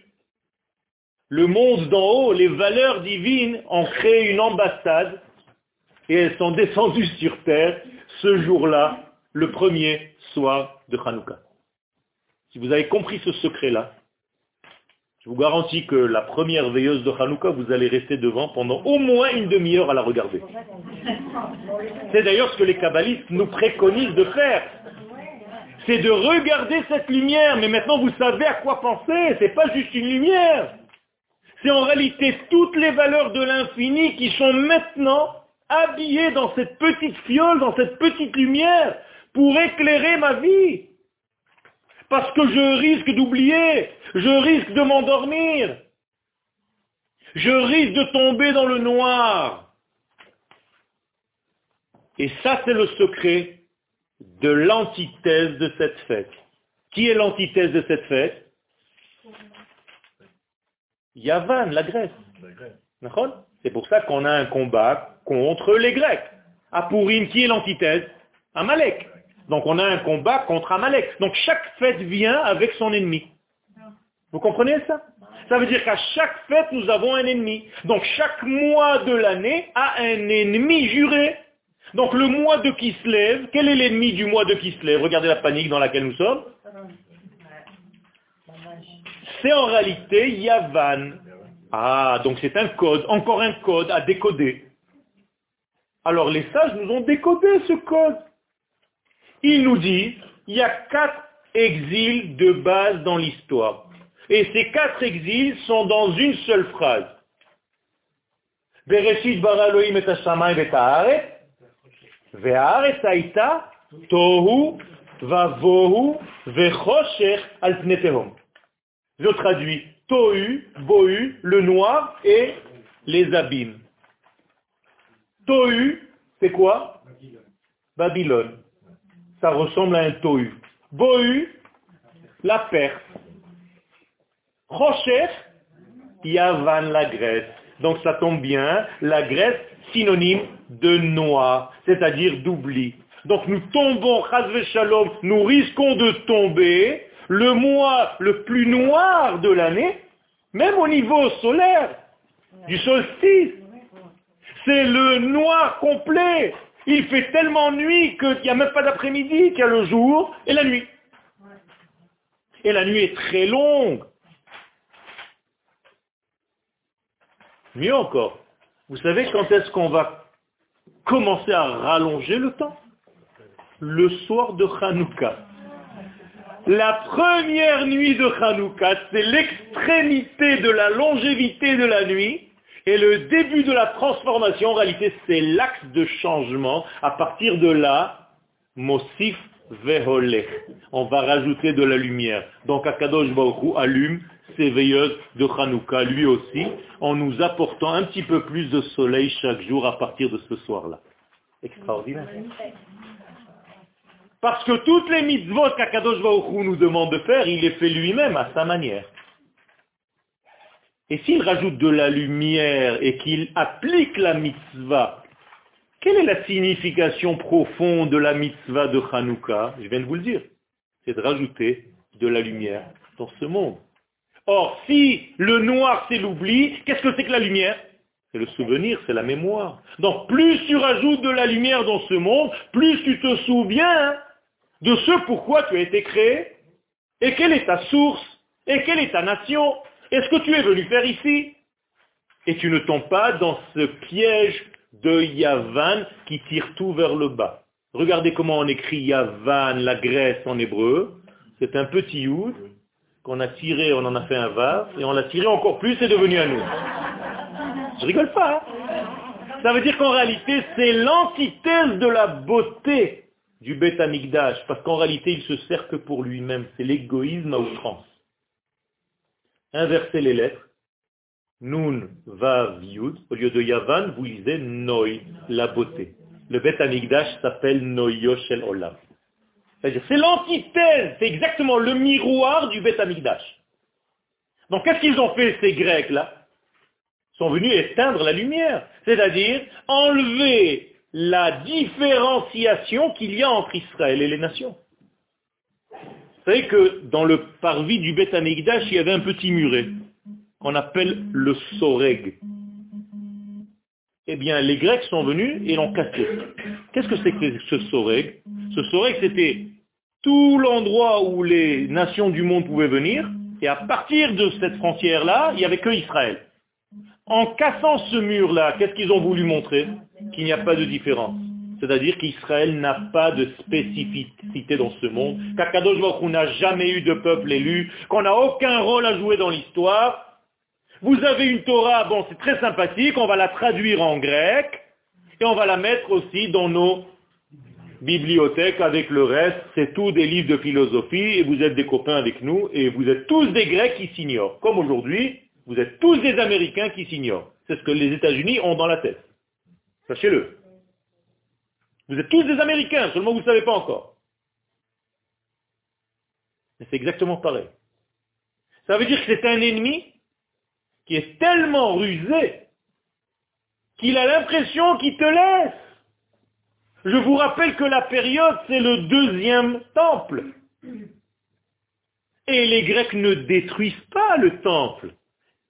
le monde d'en haut, les valeurs divines ont créé une ambassade et elles sont descendues sur terre ce jour-là, le premier soir de Hanouka. Si vous avez compris ce secret-là, je vous garantis que la première veilleuse de Hanouka, vous allez rester devant pendant au moins une demi-heure à la regarder. C'est d'ailleurs ce que les kabbalistes nous préconisent de faire. C'est de regarder cette lumière, mais maintenant vous savez à quoi penser, c'est pas juste une lumière. C'est en réalité toutes les valeurs de l'infini qui sont maintenant habillées dans cette petite fiole, dans cette petite lumière, pour éclairer ma vie. Parce que je risque d'oublier, je risque de m'endormir, je risque de tomber dans le noir. Et ça, c'est le secret de l'antithèse de cette fête. Qui est l'antithèse de cette fête? Yavan, la Grèce. C'est pour ça qu'on a un combat contre les Grecs. À qui est l'antithèse? Amalek. Donc on a un combat contre Amalek. Donc chaque fête vient avec son ennemi. Vous comprenez ça? Ça veut dire qu'à chaque fête, nous avons un ennemi. Donc chaque mois de l'année a un ennemi juré. Donc le mois de Kislev, quel est l'ennemi du mois de Kislev Regardez la panique dans laquelle nous sommes. C'est en réalité Yavan. Ah, donc c'est un code, encore un code à décoder. Alors les sages nous ont décodé ce code. Ils nous disent, il y a quatre exils de base dans l'histoire. Et ces quatre exils sont dans une seule bara et tohu. Je traduis tohu, bohu, le noir et les abîmes. Tohu, c'est quoi? Babylone. Ça ressemble à un tohu. Bohu, la Perse. Rocher, Yavan, la Grèce. Donc ça tombe bien, la Grèce, synonyme de noir, c'est-à-dire d'oubli. Donc nous tombons, Shalom, nous risquons de tomber le mois le plus noir de l'année, même au niveau solaire, du solstice. C'est le noir complet. Il fait tellement nuit qu'il n'y a même pas d'après-midi, qu'il y a le jour et la nuit. Et la nuit est très longue. Mieux encore, vous savez quand est-ce qu'on va commencer à rallonger le temps? Le soir de Hanouka. La première nuit de Hanouka, c'est l'extrémité de la longévité de la nuit. Et le début de la transformation, en réalité, c'est l'axe de changement. À partir de là, Mosif Veholech. On va rajouter de la lumière. Donc Akadosh Baruch allume ses veilleuses de Hanouka, lui aussi, en nous apportant un petit peu plus de soleil chaque jour à partir de ce soir-là. Extraordinaire. Parce que toutes les mitzvot qu'Akadosh Baruch nous demande de faire, il les fait lui-même à sa manière. Et s'il rajoute de la lumière et qu'il applique la mitzvah, quelle est la signification profonde de la mitzvah de Hanouka Je viens de vous le dire. C'est de rajouter de la lumière dans ce monde. Or, si le noir c'est l'oubli, qu'est-ce que c'est que la lumière? C'est le souvenir, c'est la mémoire. Donc plus tu rajoutes de la lumière dans ce monde, plus tu te souviens de ce pourquoi tu as été créé, et quelle est ta source, et quelle est ta nation, et ce que tu es venu faire ici. Et tu ne tombes pas dans ce piège de Yavan qui tire tout vers le bas. Regardez comment on écrit Yavan, la Grèce en hébreu. C'est un petit oud qu'on a tiré, on en a fait un vase, et on l'a tiré encore plus, c'est devenu à nous. Je rigole pas. Hein. Ça veut dire qu'en réalité, c'est l'antithèse de la beauté du Beth parce qu'en réalité, il se sert que pour lui-même. C'est l'égoïsme à outrance. Inversez les lettres. Nun, Vav, Yud. Au lieu de Yavan, vous lisez Noi, la beauté. Le Beth s'appelle Noyo Shel Olam. C'est l'antithèse, c'est exactement le miroir du Beth Amikdash. Donc qu'est-ce qu'ils ont fait ces Grecs-là? Ils sont venus éteindre la lumière, c'est-à-dire enlever la différenciation qu'il y a entre Israël et les nations. Vous savez que dans le parvis du Beth Amikdash, il y avait un petit muret qu'on appelle le Soreg. Eh bien, les Grecs sont venus et l'ont cassé. Qu'est-ce que c'est que ce Soreg? Ce Soreg, c'était tout l'endroit où les nations du monde pouvaient venir, et à partir de cette frontière-là, il n'y avait que Israël. En cassant ce mur-là, qu'est-ce qu'ils ont voulu montrer? Qu'il n'y a pas de différence. C'est-à-dire qu'Israël n'a pas de spécificité dans ce monde, qu'Akadosh Baruch n'a jamais eu de peuple élu, qu'on n'a aucun rôle à jouer dans l'histoire. Vous avez une Torah, bon, c'est très sympathique, on va la traduire en grec, et on va la mettre aussi dans nos bibliothèque avec le reste, c'est tout des livres de philosophie et vous êtes des copains avec nous et vous êtes tous des Grecs qui s'ignorent. Comme aujourd'hui, vous êtes tous des Américains qui s'ignorent. C'est ce que les États-Unis ont dans la tête. Sachez-le. Vous êtes tous des Américains, seulement vous ne savez pas encore. Mais c'est exactement pareil. Ça veut dire que c'est un ennemi qui est tellement rusé qu'il a l'impression qu'il te laisse. Je vous rappelle que la période, c'est le deuxième temple. Et les Grecs ne détruisent pas le temple.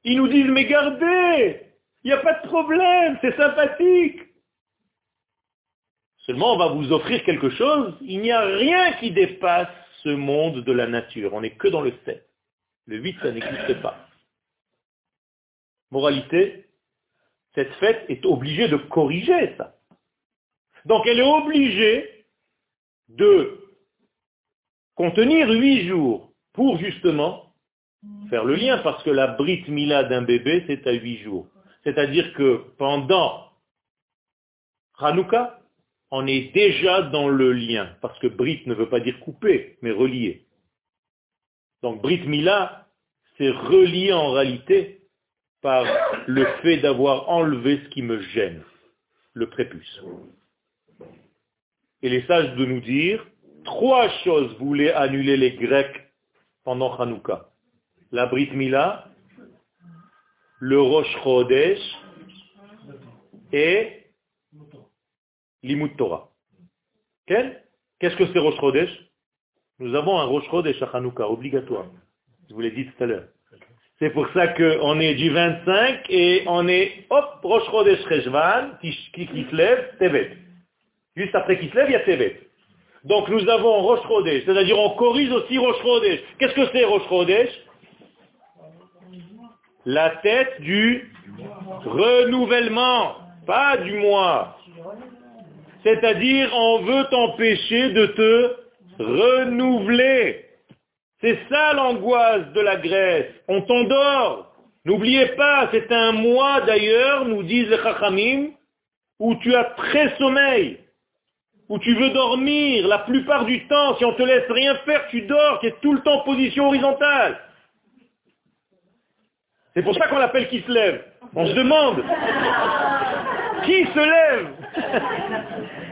Ils nous disent, mais gardez, il n'y a pas de problème, c'est sympathique. Seulement, on va vous offrir quelque chose, il n'y a rien qui dépasse ce monde de la nature. On n'est que dans le 7. Le 8, ça n'existe pas. Moralité, cette fête est obligée de corriger ça. Donc elle est obligée de contenir huit jours pour justement faire le lien, parce que la brite mila d'un bébé, c'est à huit jours. C'est-à-dire que pendant Hanouka, on est déjà dans le lien, parce que Brit ne veut pas dire couper, mais relier. Donc Brit Mila, c'est relié en réalité par le fait d'avoir enlevé ce qui me gêne, le prépuce et les sages de nous dire, trois choses voulaient annuler les Grecs pendant Hanouka. La Brit Mila, le Rosh Chodesh et l'Imut Torah. Qu'est-ce que c'est Rosh Chodesh? Nous avons un Rosh Chodesh à Hanouka, obligatoire. Je vous l'ai dit tout à l'heure. C'est pour ça qu'on est du 25 et on est, hop, Rosh Chodesh Rejvan, Kislev, Tevet. Juste après Kislev, il y a Tevet. Donc nous avons Rosh Chodesh, c'est-à-dire on corrige aussi Rosh Chodesh. Qu'est-ce que c'est Rosh Chodesh? La tête du renouvellement, pas du mois. C'est-à-dire on veut t'empêcher de te renouveler. C'est ça l'angoisse de la Grèce. On t'endort. N'oubliez pas, c'est un mois d'ailleurs, nous disent les Chachamim, où tu as très sommeil où tu veux dormir, la plupart du temps, si on te laisse rien faire, tu dors, tu es tout le temps en position horizontale. C'est pour ça qu'on l'appelle qui se lève. On se demande, qui se lève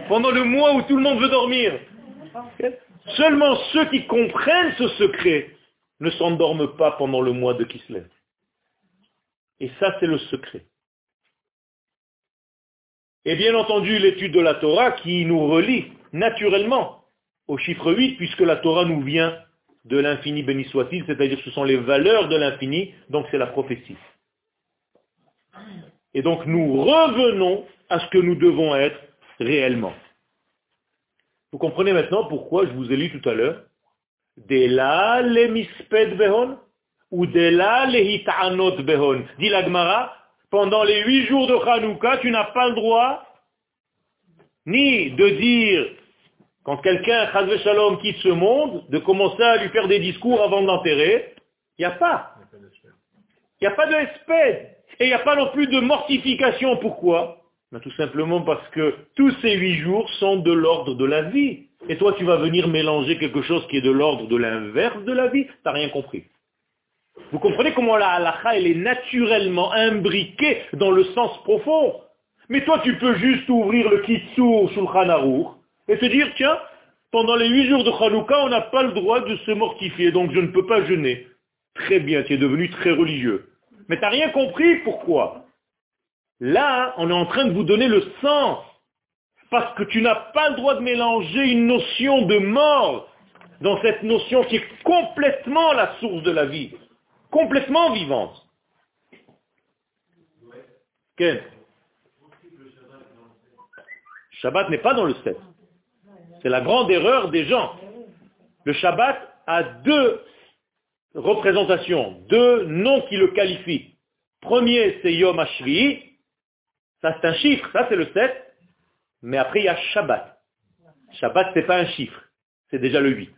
pendant le mois où tout le monde veut dormir Seulement ceux qui comprennent ce secret ne s'endorment pas pendant le mois de lève. Et ça, c'est le secret. Et bien entendu, l'étude de la Torah qui nous relie naturellement au chiffre 8, puisque la Torah nous vient de l'infini béni soit-il, c'est-à-dire ce sont les valeurs de l'infini, donc c'est la prophétie. Et donc nous revenons à ce que nous devons être réellement. Vous comprenez maintenant pourquoi je vous ai lu tout à l'heure là le misped behon ou là le hitanot behon. Dit pendant les huit jours de Hanouka, tu n'as pas le droit ni de dire, quand quelqu'un, Shalom, quitte ce monde, de commencer à lui faire des discours avant de l'enterrer. Il n'y a pas. Il n'y a pas de espèce. Et il n'y a pas non plus de mortification. Pourquoi? Ben, Tout simplement parce que tous ces huit jours sont de l'ordre de la vie. Et toi, tu vas venir mélanger quelque chose qui est de l'ordre de l'inverse de la vie. Tu n'as rien compris. Vous comprenez comment la halakha, elle est naturellement imbriquée dans le sens profond. Mais toi, tu peux juste ouvrir le Kitsur Shulchan Aruch et te dire, tiens, pendant les huit jours de Hanouka, on n'a pas le droit de se mortifier, donc je ne peux pas jeûner. Très bien, tu es devenu très religieux. Mais tu n'as rien compris, pourquoi? Là, on est en train de vous donner le sens. Parce que tu n'as pas le droit de mélanger une notion de mort dans cette notion qui est complètement la source de la vie complètement vivante. Quel Shabbat n'est pas dans le 7. C'est la grande erreur des gens. Le Shabbat a deux représentations, deux noms qui le qualifient. Premier, c'est Yom HaShvi. Ça, c'est un chiffre. Ça, c'est le 7. Mais après, il y a Shabbat. Shabbat, n'est pas un chiffre. C'est déjà le 8.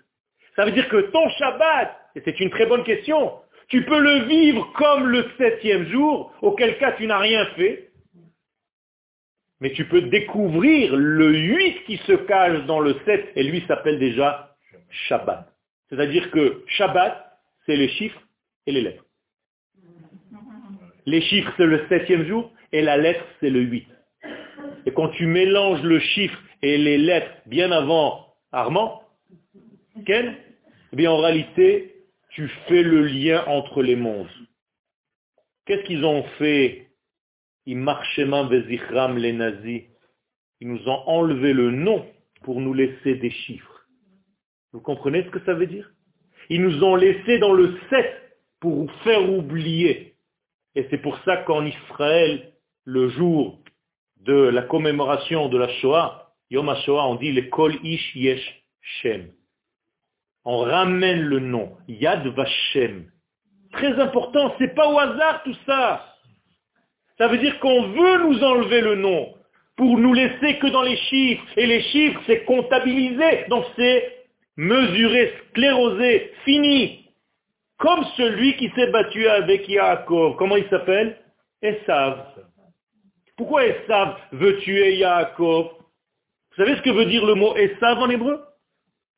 Ça veut dire que ton Shabbat, et c'est une très bonne question, tu peux le vivre comme le septième jour, auquel cas tu n'as rien fait. Mais tu peux découvrir le huit qui se cache dans le sept, et lui s'appelle déjà Shabbat. C'est-à-dire que Shabbat, c'est les chiffres et les lettres. Les chiffres, c'est le septième jour, et la lettre, c'est le huit. Et quand tu mélanges le chiffre et les lettres bien avant Armand, Ken, eh bien en réalité, tu fais le lien entre les mondes. Qu'est-ce qu'ils ont fait? Ils Vezichram les nazis. Ils nous ont enlevé le nom pour nous laisser des chiffres. Vous comprenez ce que ça veut dire? Ils nous ont laissé dans le 7 pour vous faire oublier. Et c'est pour ça qu'en Israël, le jour de la commémoration de la Shoah, Yom HaShoah, on dit le Kol Ish Yesh Shem on ramène le nom, Yad Vashem. Très important, c'est pas au hasard tout ça. Ça veut dire qu'on veut nous enlever le nom pour nous laisser que dans les chiffres. Et les chiffres, c'est comptabilisé. Donc c'est mesuré, sclérosé, fini. Comme celui qui s'est battu avec Yaakov. Comment il s'appelle? Esav. Pourquoi Esav veut tuer Yaakov? Vous savez ce que veut dire le mot Esav en hébreu?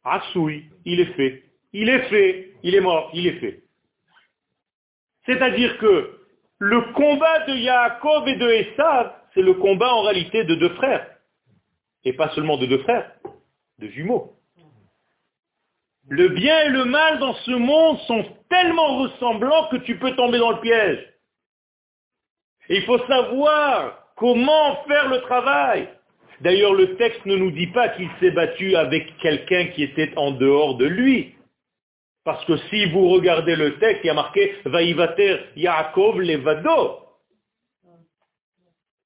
Assoui, il est fait. Il est fait, il est mort, il est fait. C'est-à-dire que le combat de Yaakov et de Esav, c'est le combat en réalité de deux frères. Et pas seulement de deux frères, de jumeaux. Le bien et le mal dans ce monde sont tellement ressemblants que tu peux tomber dans le piège. Il faut savoir comment faire le travail. D'ailleurs, le texte ne nous dit pas qu'il s'est battu avec quelqu'un qui était en dehors de lui. Parce que si vous regardez le texte, il y a marqué Vaïvater Yaakov Levado.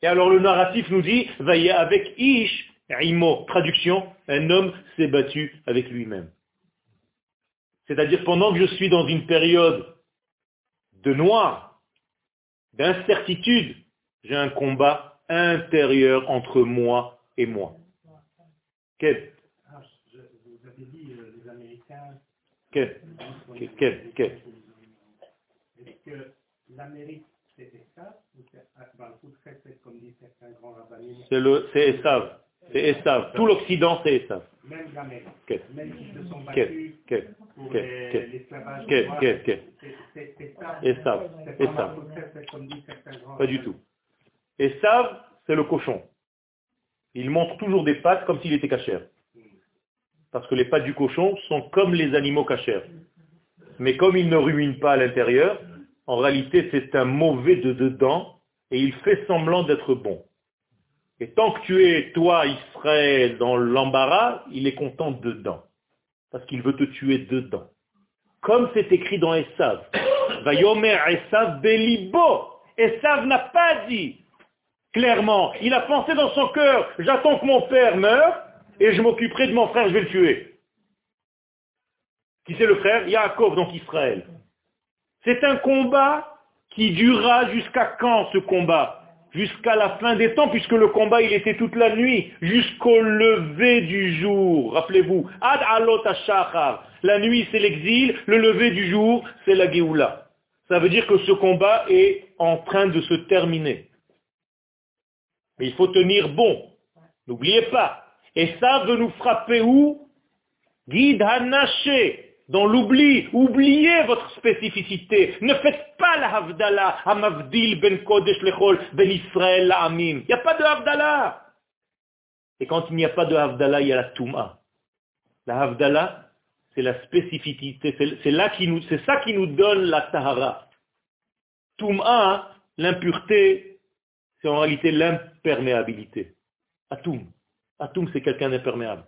Et alors le narratif nous dit Vaïa avec Ish, Imo, traduction, un homme s'est battu avec lui-même. C'est-à-dire pendant que je suis dans une période de noir, d'incertitude, j'ai un combat intérieur entre moi et moi. Quel Vous avez dit les Américains. Quel Quel Quel Est-ce que l'Amérique, c'est rabbinins C'est le, c'est Esav. C'est Esav. Tout l'Occident, c'est Esav. Même sont battus Quel Quel Quel l'esclavage. Quel Quel. Esav. Esav. Pas du tout. Esav, c'est le cochon. Il montre toujours des pattes comme s'il était cachère. Parce que les pattes du cochon sont comme les animaux cachères. Mais comme il ne rumine pas à l'intérieur, en réalité c'est un mauvais de dedans et il fait semblant d'être bon. Et tant que tu es, toi, Israël, dans l'embarras, il est content dedans. Parce qu'il veut te tuer dedans. Comme c'est écrit dans Esav. Vayomer Esav Belibo. Esav n'a pas dit clairement. Il a pensé dans son cœur, j'attends que mon père meure et je m'occuperai de mon frère, je vais le tuer. Qui c'est le frère? Yaakov, donc Israël. C'est un combat qui durera jusqu'à quand ce combat? Jusqu'à la fin des temps, puisque le combat il était toute la nuit, jusqu'au lever du jour. Rappelez-vous, Ad alot. La nuit c'est l'exil, le lever du jour c'est la Géoula. Ça veut dire que ce combat est en train de se terminer. Mais il faut tenir bon. N'oubliez pas. Et ça veut nous frapper où? Guide Hanaché. Dans l'oubli, oubliez votre spécificité. Ne faites pas la Havdalah, Hamavdil ben Kodesh lechol, ben Israël la. Il n'y a pas de Havdalah. Et quand il n'y a pas de Havdalah, il y a la Touma. La Havdalah, c'est la spécificité, c'est ça qui nous donne la Tahara. Touma, l'impureté, c'est en réalité l'imperméabilité. Atum. Atum, c'est quelqu'un d'imperméable.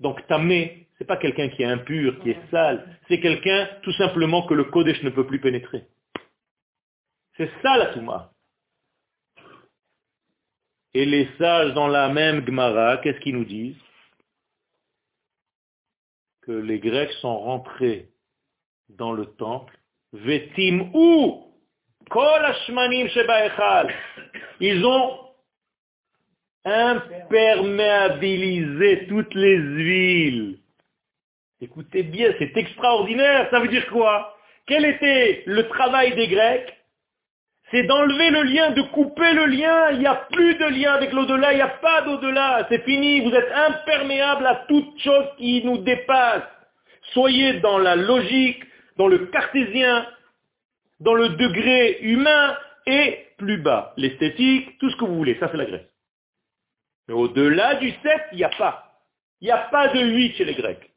Donc Tamé, c'est pas quelqu'un qui est impur, qui est sale, c'est quelqu'un tout simplement que le Kodesh ne peut plus pénétrer. C'est ça la Touma. Et les sages dans la même Gemara, qu'est-ce qu'ils nous disent? Que les Grecs sont rentrés dans le temple, Vetim ou? Ils ont imperméabilisé toutes les huiles. Écoutez bien, c'est extraordinaire. Ça veut dire quoi? Quel était le travail des Grecs? C'est d'enlever le lien, de couper le lien. Il n'y a plus de lien avec l'au-delà, il n'y a pas d'au-delà. C'est fini, vous êtes imperméable à toute chose qui nous dépasse. Soyez dans la logique, dans le cartésien, dans le degré humain et plus bas. L'esthétique, tout ce que vous voulez, ça c'est la Grèce. Mais au-delà du 7, il n'y a pas. Il n'y a pas de 8 chez les Grecs.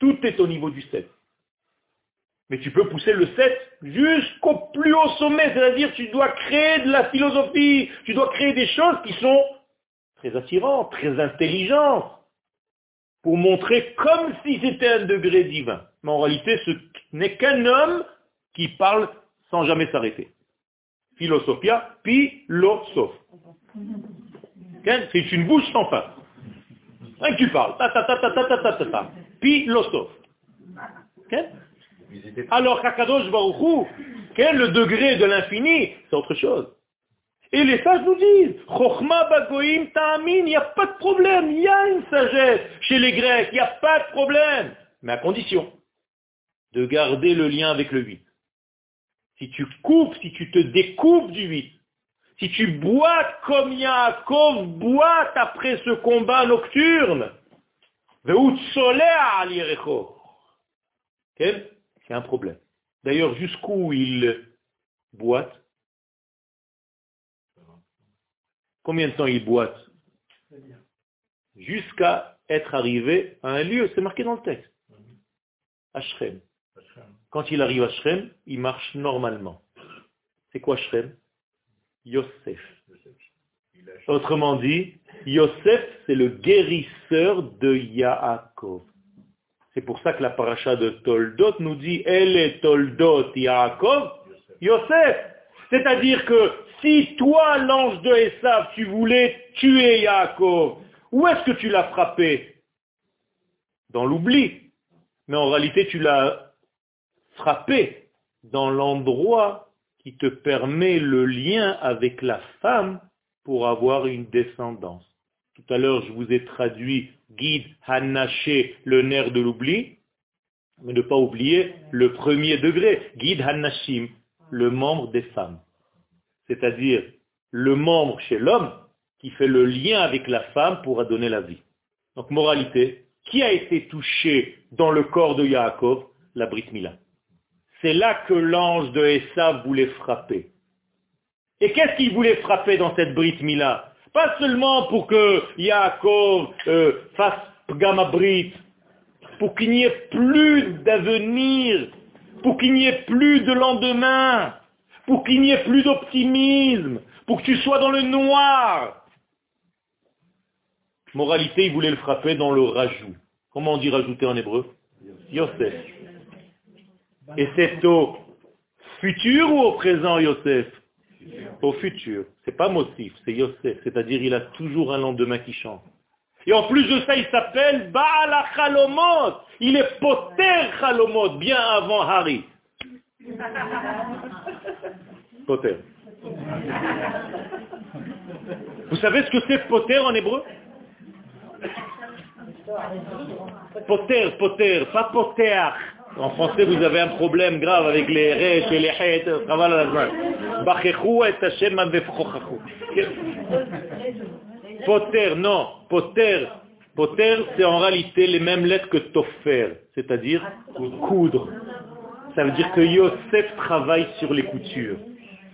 Tout est au niveau du 7. Mais tu peux pousser le 7 jusqu'au plus haut sommet, c'est-à-dire tu dois créer de la philosophie, tu dois créer des choses qui sont très attirantes, très intelligentes, pour montrer comme si c'était un degré divin. Mais en réalité, ce n'est qu'un homme qui parle sans jamais s'arrêter. Philosophia, philosophe. C'est une bouche sans fin. Hein, tu parles. Ta, ta, ta, ta, ta, ta, ta, ta, Puis l'ostov. Alors Kakadosh Baruchou, le degré de l'infini, c'est autre chose. Et les sages nous disent, Chochma Bagoim Ta'amin, il n'y a pas de problème, il y a une sagesse chez les Grecs, il n'y a pas de problème, mais à condition de garder le lien avec le 8. Si tu coupes, si tu te découpes du 8, si tu boites comme Yaakov boite après ce combat nocturne, c'est un problème. D'ailleurs, jusqu'où il boite? Combien de temps il boite? Jusqu'à être arrivé à un lieu, c'est marqué dans le texte. À Shrem. Quand il arrive à Shrem, il marche normalement. C'est quoi Shrem? Yosef. Autrement dit, Yosef, c'est le guérisseur de Yaakov. C'est pour ça que la paracha de Toldot nous dit, elle est Toldot Yaakov, Yosef. C'est-à-dire que si toi, l'ange de Esav, tu voulais tuer Yaakov, où est-ce que tu l'as frappé? Dans l'oubli. Mais en réalité, tu l'as frappé dans l'endroit qui te permet le lien avec la femme pour avoir une descendance. Tout à l'heure, je vous ai traduit guide Hanaché, le nerf de l'oubli, mais ne pas oublier le premier degré, guide Hanashim, le membre des femmes. C'est-à-dire le membre chez l'homme qui fait le lien avec la femme pour donner la vie. Donc moralité, qui a été touché dans le corps de Yaakov? La Brit Mila. C'est là que l'ange de Essa voulait frapper. Et qu'est-ce qu'il voulait frapper dans cette Brit Mila? Pas seulement pour que Yaakov euh, fasse Gamma Brit, pour qu'il n'y ait plus d'avenir, pour qu'il n'y ait plus de lendemain, pour qu'il n'y ait plus d'optimisme, pour que tu sois dans le noir. Moralité, il voulait le frapper dans le rajout. Comment on dit rajouter en hébreu? Yosef. Et c'est au futur ou au présent Yosef? Au futur. C'est pas Motif, c'est Yosef. C'est-à-dire il a toujours un lendemain qui change. Et en plus de ça, il s'appelle Baal Chalomot. Il est Poter Chalomot, bien avant Harry. Poter. Vous savez ce que c'est Poter en hébreu? Poter, Poter, pas Poter. En français, vous avez un problème grave avec les rêches et les hêtes. Poter, non. Poter, Poter, c'est en réalité les mêmes lettres que Tofer, c'est-à-dire coudre. Ça veut dire que Yosef travaille sur les coutures.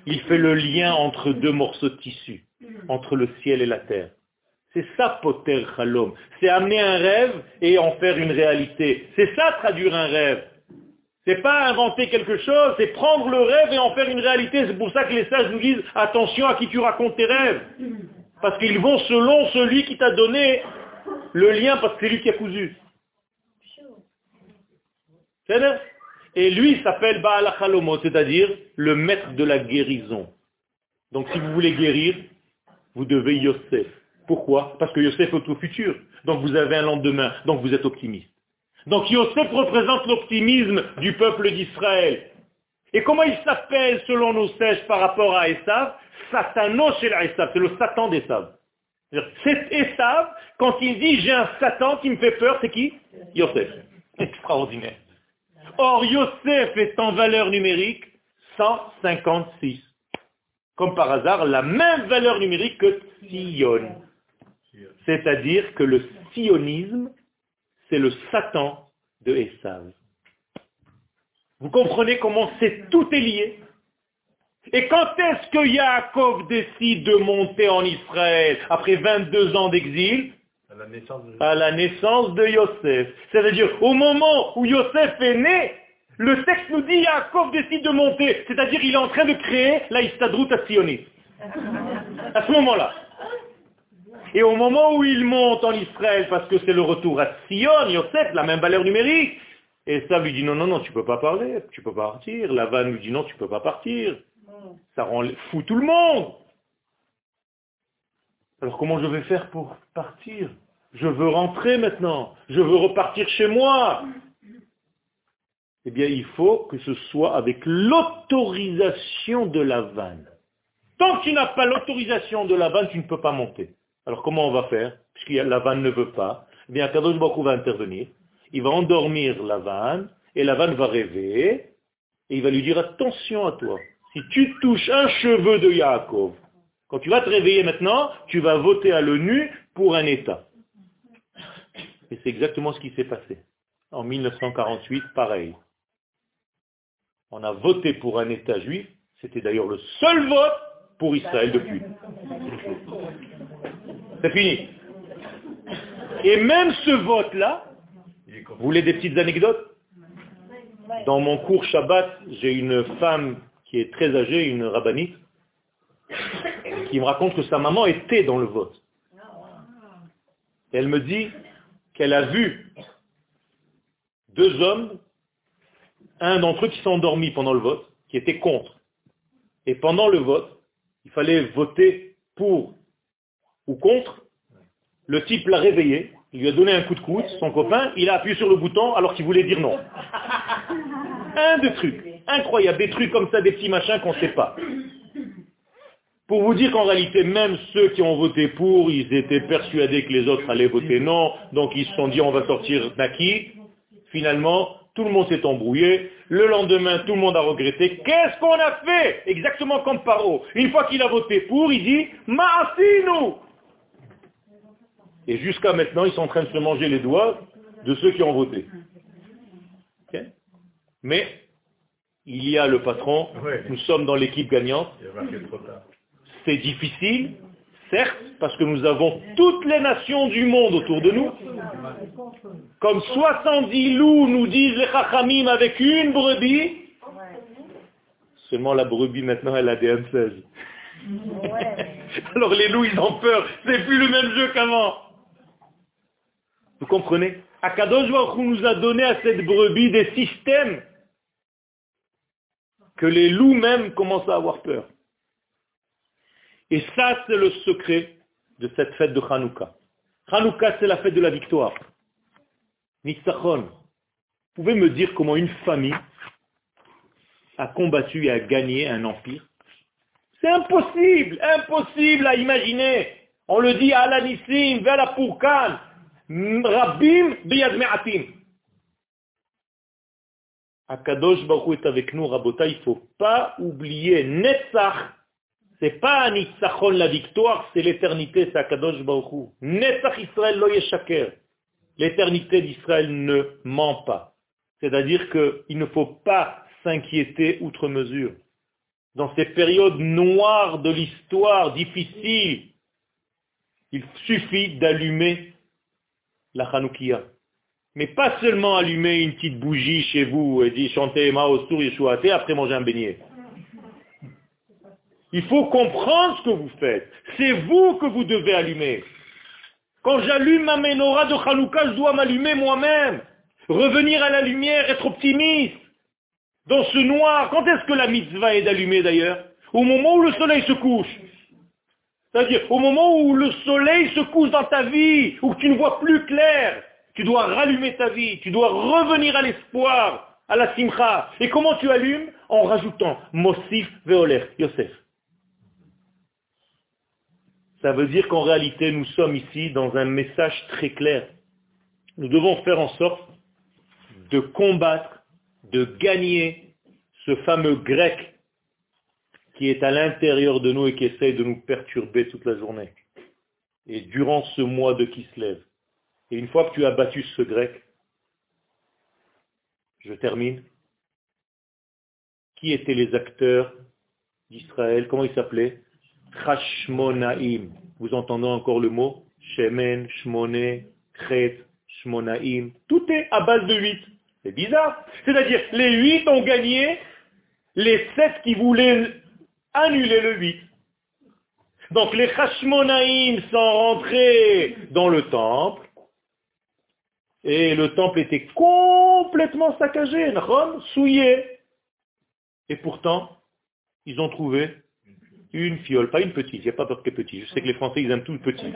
Il fait le lien entre deux morceaux de tissu, entre le ciel et la terre. C'est ça, poter chalom. C'est amener un rêve et en faire une réalité. C'est ça, traduire un rêve. C'est pas inventer quelque chose, c'est prendre le rêve et en faire une réalité. C'est pour ça que les sages nous disent, attention à qui tu racontes tes rêves. Parce qu'ils vont selon celui qui t'a donné le lien, parce que c'est lui qui a cousu. Et lui s'appelle Baal c'est-à-dire le maître de la guérison. Donc si vous voulez guérir, vous devez Yosef. Pourquoi? Parce que Yosef est au futur. Donc vous avez un lendemain. Donc vous êtes optimiste. Donc Yosef représente l'optimisme du peuple d'Israël. Et comment il s'appelle selon nos sèches par rapport à Esav? Satanos chez c'est le Satan d'Esav. C'est Esav, quand il dit j'ai un Satan qui me fait peur, c'est qui? Yosef. Extraordinaire. Or Yosef est en valeur numérique 156. Comme par hasard, la même valeur numérique que Sion. C'est-à-dire que le sionisme, c'est le Satan de Esav. Vous comprenez comment c'est tout est lié? Et quand est-ce que Yaakov décide de monter en Israël après 22 ans d'exil? À la, naissance de... à la naissance de Yosef. C'est-à-dire, au moment où Yosef est né, le texte nous dit Yaakov décide de monter. C'est-à-dire, il est en train de créer la Istadrut à Sionis. À ce moment-là. Et au moment où il monte en Israël, parce que c'est le retour à Sion, Yosef, la même valeur numérique, et ça lui dit non, non, non, tu peux pas parler, tu peux pas partir. Lavan lui dit non, tu peux pas partir. Ça rend fou tout le monde. Alors comment je vais faire pour partir? Je veux rentrer maintenant. Je veux repartir chez moi. Eh bien, il faut que ce soit avec l'autorisation de la vanne. Tant que tu n'as pas l'autorisation de la vanne, tu ne peux pas monter. Alors comment on va faire? Puisque la vanne ne veut pas, eh bien Kadosh Baruch va intervenir, il va endormir la vanne, et la vanne va rêver, et il va lui dire attention à toi. Si tu touches un cheveu de Yaakov, quand tu vas te réveiller maintenant, tu vas voter à l'ONU pour un État. Et c'est exactement ce qui s'est passé. En 1948, pareil. On a voté pour un État juif, c'était d'ailleurs le seul vote pour Israël depuis. C'est fini. Et même ce vote-là, vous voulez des petites anecdotes? Dans mon cours Shabbat, j'ai une femme qui est très âgée, une rabbinite, qui me raconte que sa maman était dans le vote. Elle me dit qu'elle a vu deux hommes, un d'entre eux qui s'est endormi pendant le vote, qui était contre. Et pendant le vote, il fallait voter pour ou contre. Le type l'a réveillé, il lui a donné un coup de coude, son copain, il a appuyé sur le bouton alors qu'il voulait dire non. Un de trucs, incroyable, des trucs comme ça, des petits machins qu'on ne sait pas. Pour vous dire qu'en réalité, même ceux qui ont voté pour, ils étaient persuadés que les autres allaient voter non, donc ils se sont dit on va sortir d'acquis. Finalement, tout le monde s'est embrouillé. Le lendemain, tout le monde a regretté. Qu'est-ce qu'on a fait Exactement comme Paro? Une fois qu'il a voté pour, il dit nous Et jusqu'à maintenant, ils sont en train de se manger les doigts de ceux qui ont voté. Mais il y a le patron, nous sommes dans l'équipe gagnante. C'est difficile, certes, parce que nous avons toutes les nations du monde autour de nous. Comme 70 loups nous disent les chachamim avec une brebis. Seulement la brebis maintenant elle a des m Alors les loups ils ont peur, c'est plus le même jeu qu'avant. Vous comprenez? Akadosh Baruch nous a donné à cette brebis des systèmes que les loups même commencent à avoir peur. Et ça, c'est le secret de cette fête de Hanouka. Hanouka, c'est la fête de la victoire. Nitzachon. Vous pouvez me dire comment une famille a combattu et a gagné un empire? C'est impossible, impossible à imaginer. On le dit à l'anissim, vers la pourkan, rabim biyad me'atim. Akadosh Baruch est avec nous, Rabota, il ne faut pas oublier Netzach c'est pas un Nitzachon la victoire, c'est l'éternité, c'est Akadosh Netzach Israël lo. L'éternité d'Israël ne ment pas. C'est-à-dire qu'il ne faut pas s'inquiéter outre mesure. Dans ces périodes noires de l'histoire, difficiles, il suffit d'allumer la Hanoukia. Mais pas seulement allumer une petite bougie chez vous et dire chanter Mao Sur Yeshuate après manger un beignet. Il faut comprendre ce que vous faites. C'est vous que vous devez allumer. Quand j'allume ma menorah de Hanouka, je dois m'allumer moi-même. Revenir à la lumière, être optimiste. Dans ce noir, quand est-ce que la mitzvah est d'allumer d'ailleurs? Au moment où le soleil se couche. C'est-à-dire au moment où le soleil se couche dans ta vie, où tu ne vois plus clair. Tu dois rallumer ta vie, tu dois revenir à l'espoir, à la simcha. Et comment tu allumes? En rajoutant Mosif Veoler, Yosef. Ça veut dire qu'en réalité, nous sommes ici dans un message très clair. Nous devons faire en sorte de combattre, de gagner ce fameux grec qui est à l'intérieur de nous et qui essaye de nous perturber toute la journée. Et durant ce mois de Kislev. Et une fois que tu as battu ce grec, je termine. Qui étaient les acteurs d'Israël? Comment ils s'appelaient? Chashmonaim. Vous entendez encore le mot Shemen, Shmone, Chet, Shmonaim. Tout est à base de 8. C'est bizarre. C'est-à-dire, les 8 ont gagné les 7 qui voulaient annuler le 8. Donc les Chashmonaim sont rentrés dans le temple. Et le temple était complètement saccagé, souillé. Et pourtant, ils ont trouvé une fiole, pas une petite, il n'y a pas peur que petit. Je sais que les Français, ils aiment tout petit.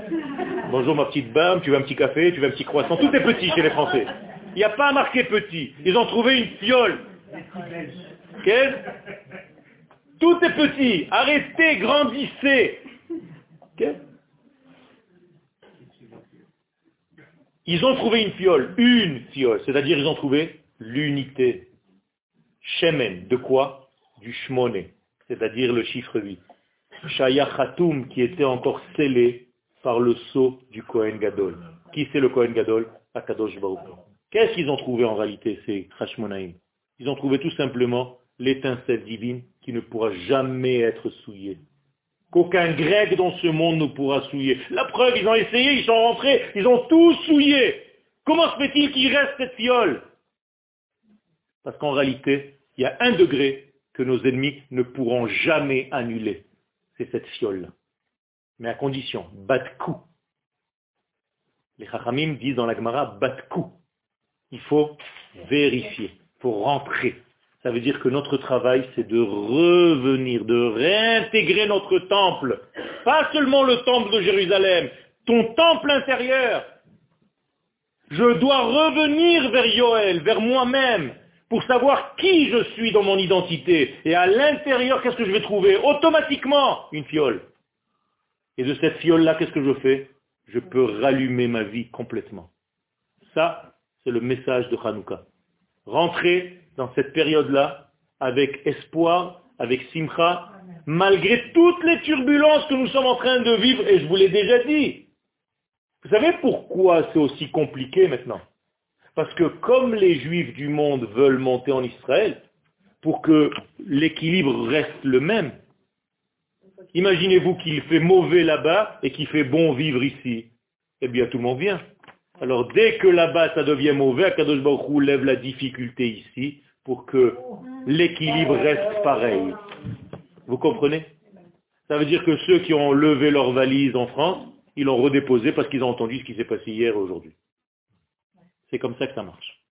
Bonjour ma petite bam, tu veux un petit café, tu veux un petit croissant, tout est petit chez les Français. Il n'y a pas marqué petit. Ils ont trouvé une fiole. Quel Tout est petit. Arrêtez, grandissez. Ils ont trouvé une fiole, une fiole, c'est-à-dire ils ont trouvé l'unité. Shemen, de quoi? Du shmoné, c'est-à-dire le chiffre 8. Shaya Khatoum qui était encore scellé par le sceau du Kohen Gadol. Qui c'est le Kohen Gadol? Akadosh Baruch. Qu'est-ce qu'ils ont trouvé en réalité, ces Hashmonaïm? Ils ont trouvé tout simplement l'étincelle divine qui ne pourra jamais être souillée. Qu'aucun grec dans ce monde ne pourra souiller. La preuve, ils ont essayé, ils sont rentrés, ils ont tout souillé. Comment se fait-il qu'il reste cette fiole? Parce qu'en réalité, il y a un degré que nos ennemis ne pourront jamais annuler c'est cette fiole. mais à condition, batkou. Les chachamim disent dans la Gemara, batkou. Il faut vérifier, faut rentrer. Ça veut dire que notre travail, c'est de revenir, de réintégrer notre temple. Pas seulement le temple de Jérusalem, ton temple intérieur. Je dois revenir vers Yoel, vers moi-même, pour savoir qui je suis dans mon identité. Et à l'intérieur, qu'est-ce que je vais trouver Automatiquement, une fiole. Et de cette fiole-là, qu'est-ce que je fais Je peux rallumer ma vie complètement. Ça, c'est le message de Hanouka. Rentrer dans cette période-là avec espoir, avec simcha, malgré toutes les turbulences que nous sommes en train de vivre, et je vous l'ai déjà dit. Vous savez pourquoi c'est aussi compliqué maintenant? Parce que comme les juifs du monde veulent monter en Israël, pour que l'équilibre reste le même, imaginez-vous qu'il fait mauvais là-bas et qu'il fait bon vivre ici. Eh bien, tout le monde vient. Alors, dès que là-bas ça devient mauvais, Akadosh Baruch lève la difficulté ici pour que l'équilibre reste pareil. Vous comprenez? Ça veut dire que ceux qui ont levé leurs valises en France, ils l'ont redéposé parce qu'ils ont entendu ce qui s'est passé hier et aujourd'hui. C'est comme ça que ça marche.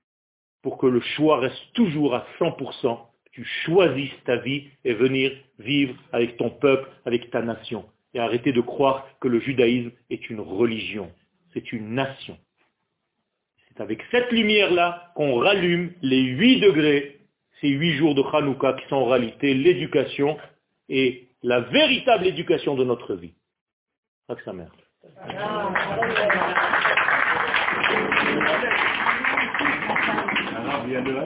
Pour que le choix reste toujours à 100%, tu choisisses ta vie et venir vivre avec ton peuple, avec ta nation. Et arrêter de croire que le judaïsme est une religion. C'est une nation. C'est avec cette lumière-là qu'on rallume les huit degrés, ces huit jours de Hanouka qui sont en réalité l'éducation et la véritable éducation de notre vie. Que sa mère.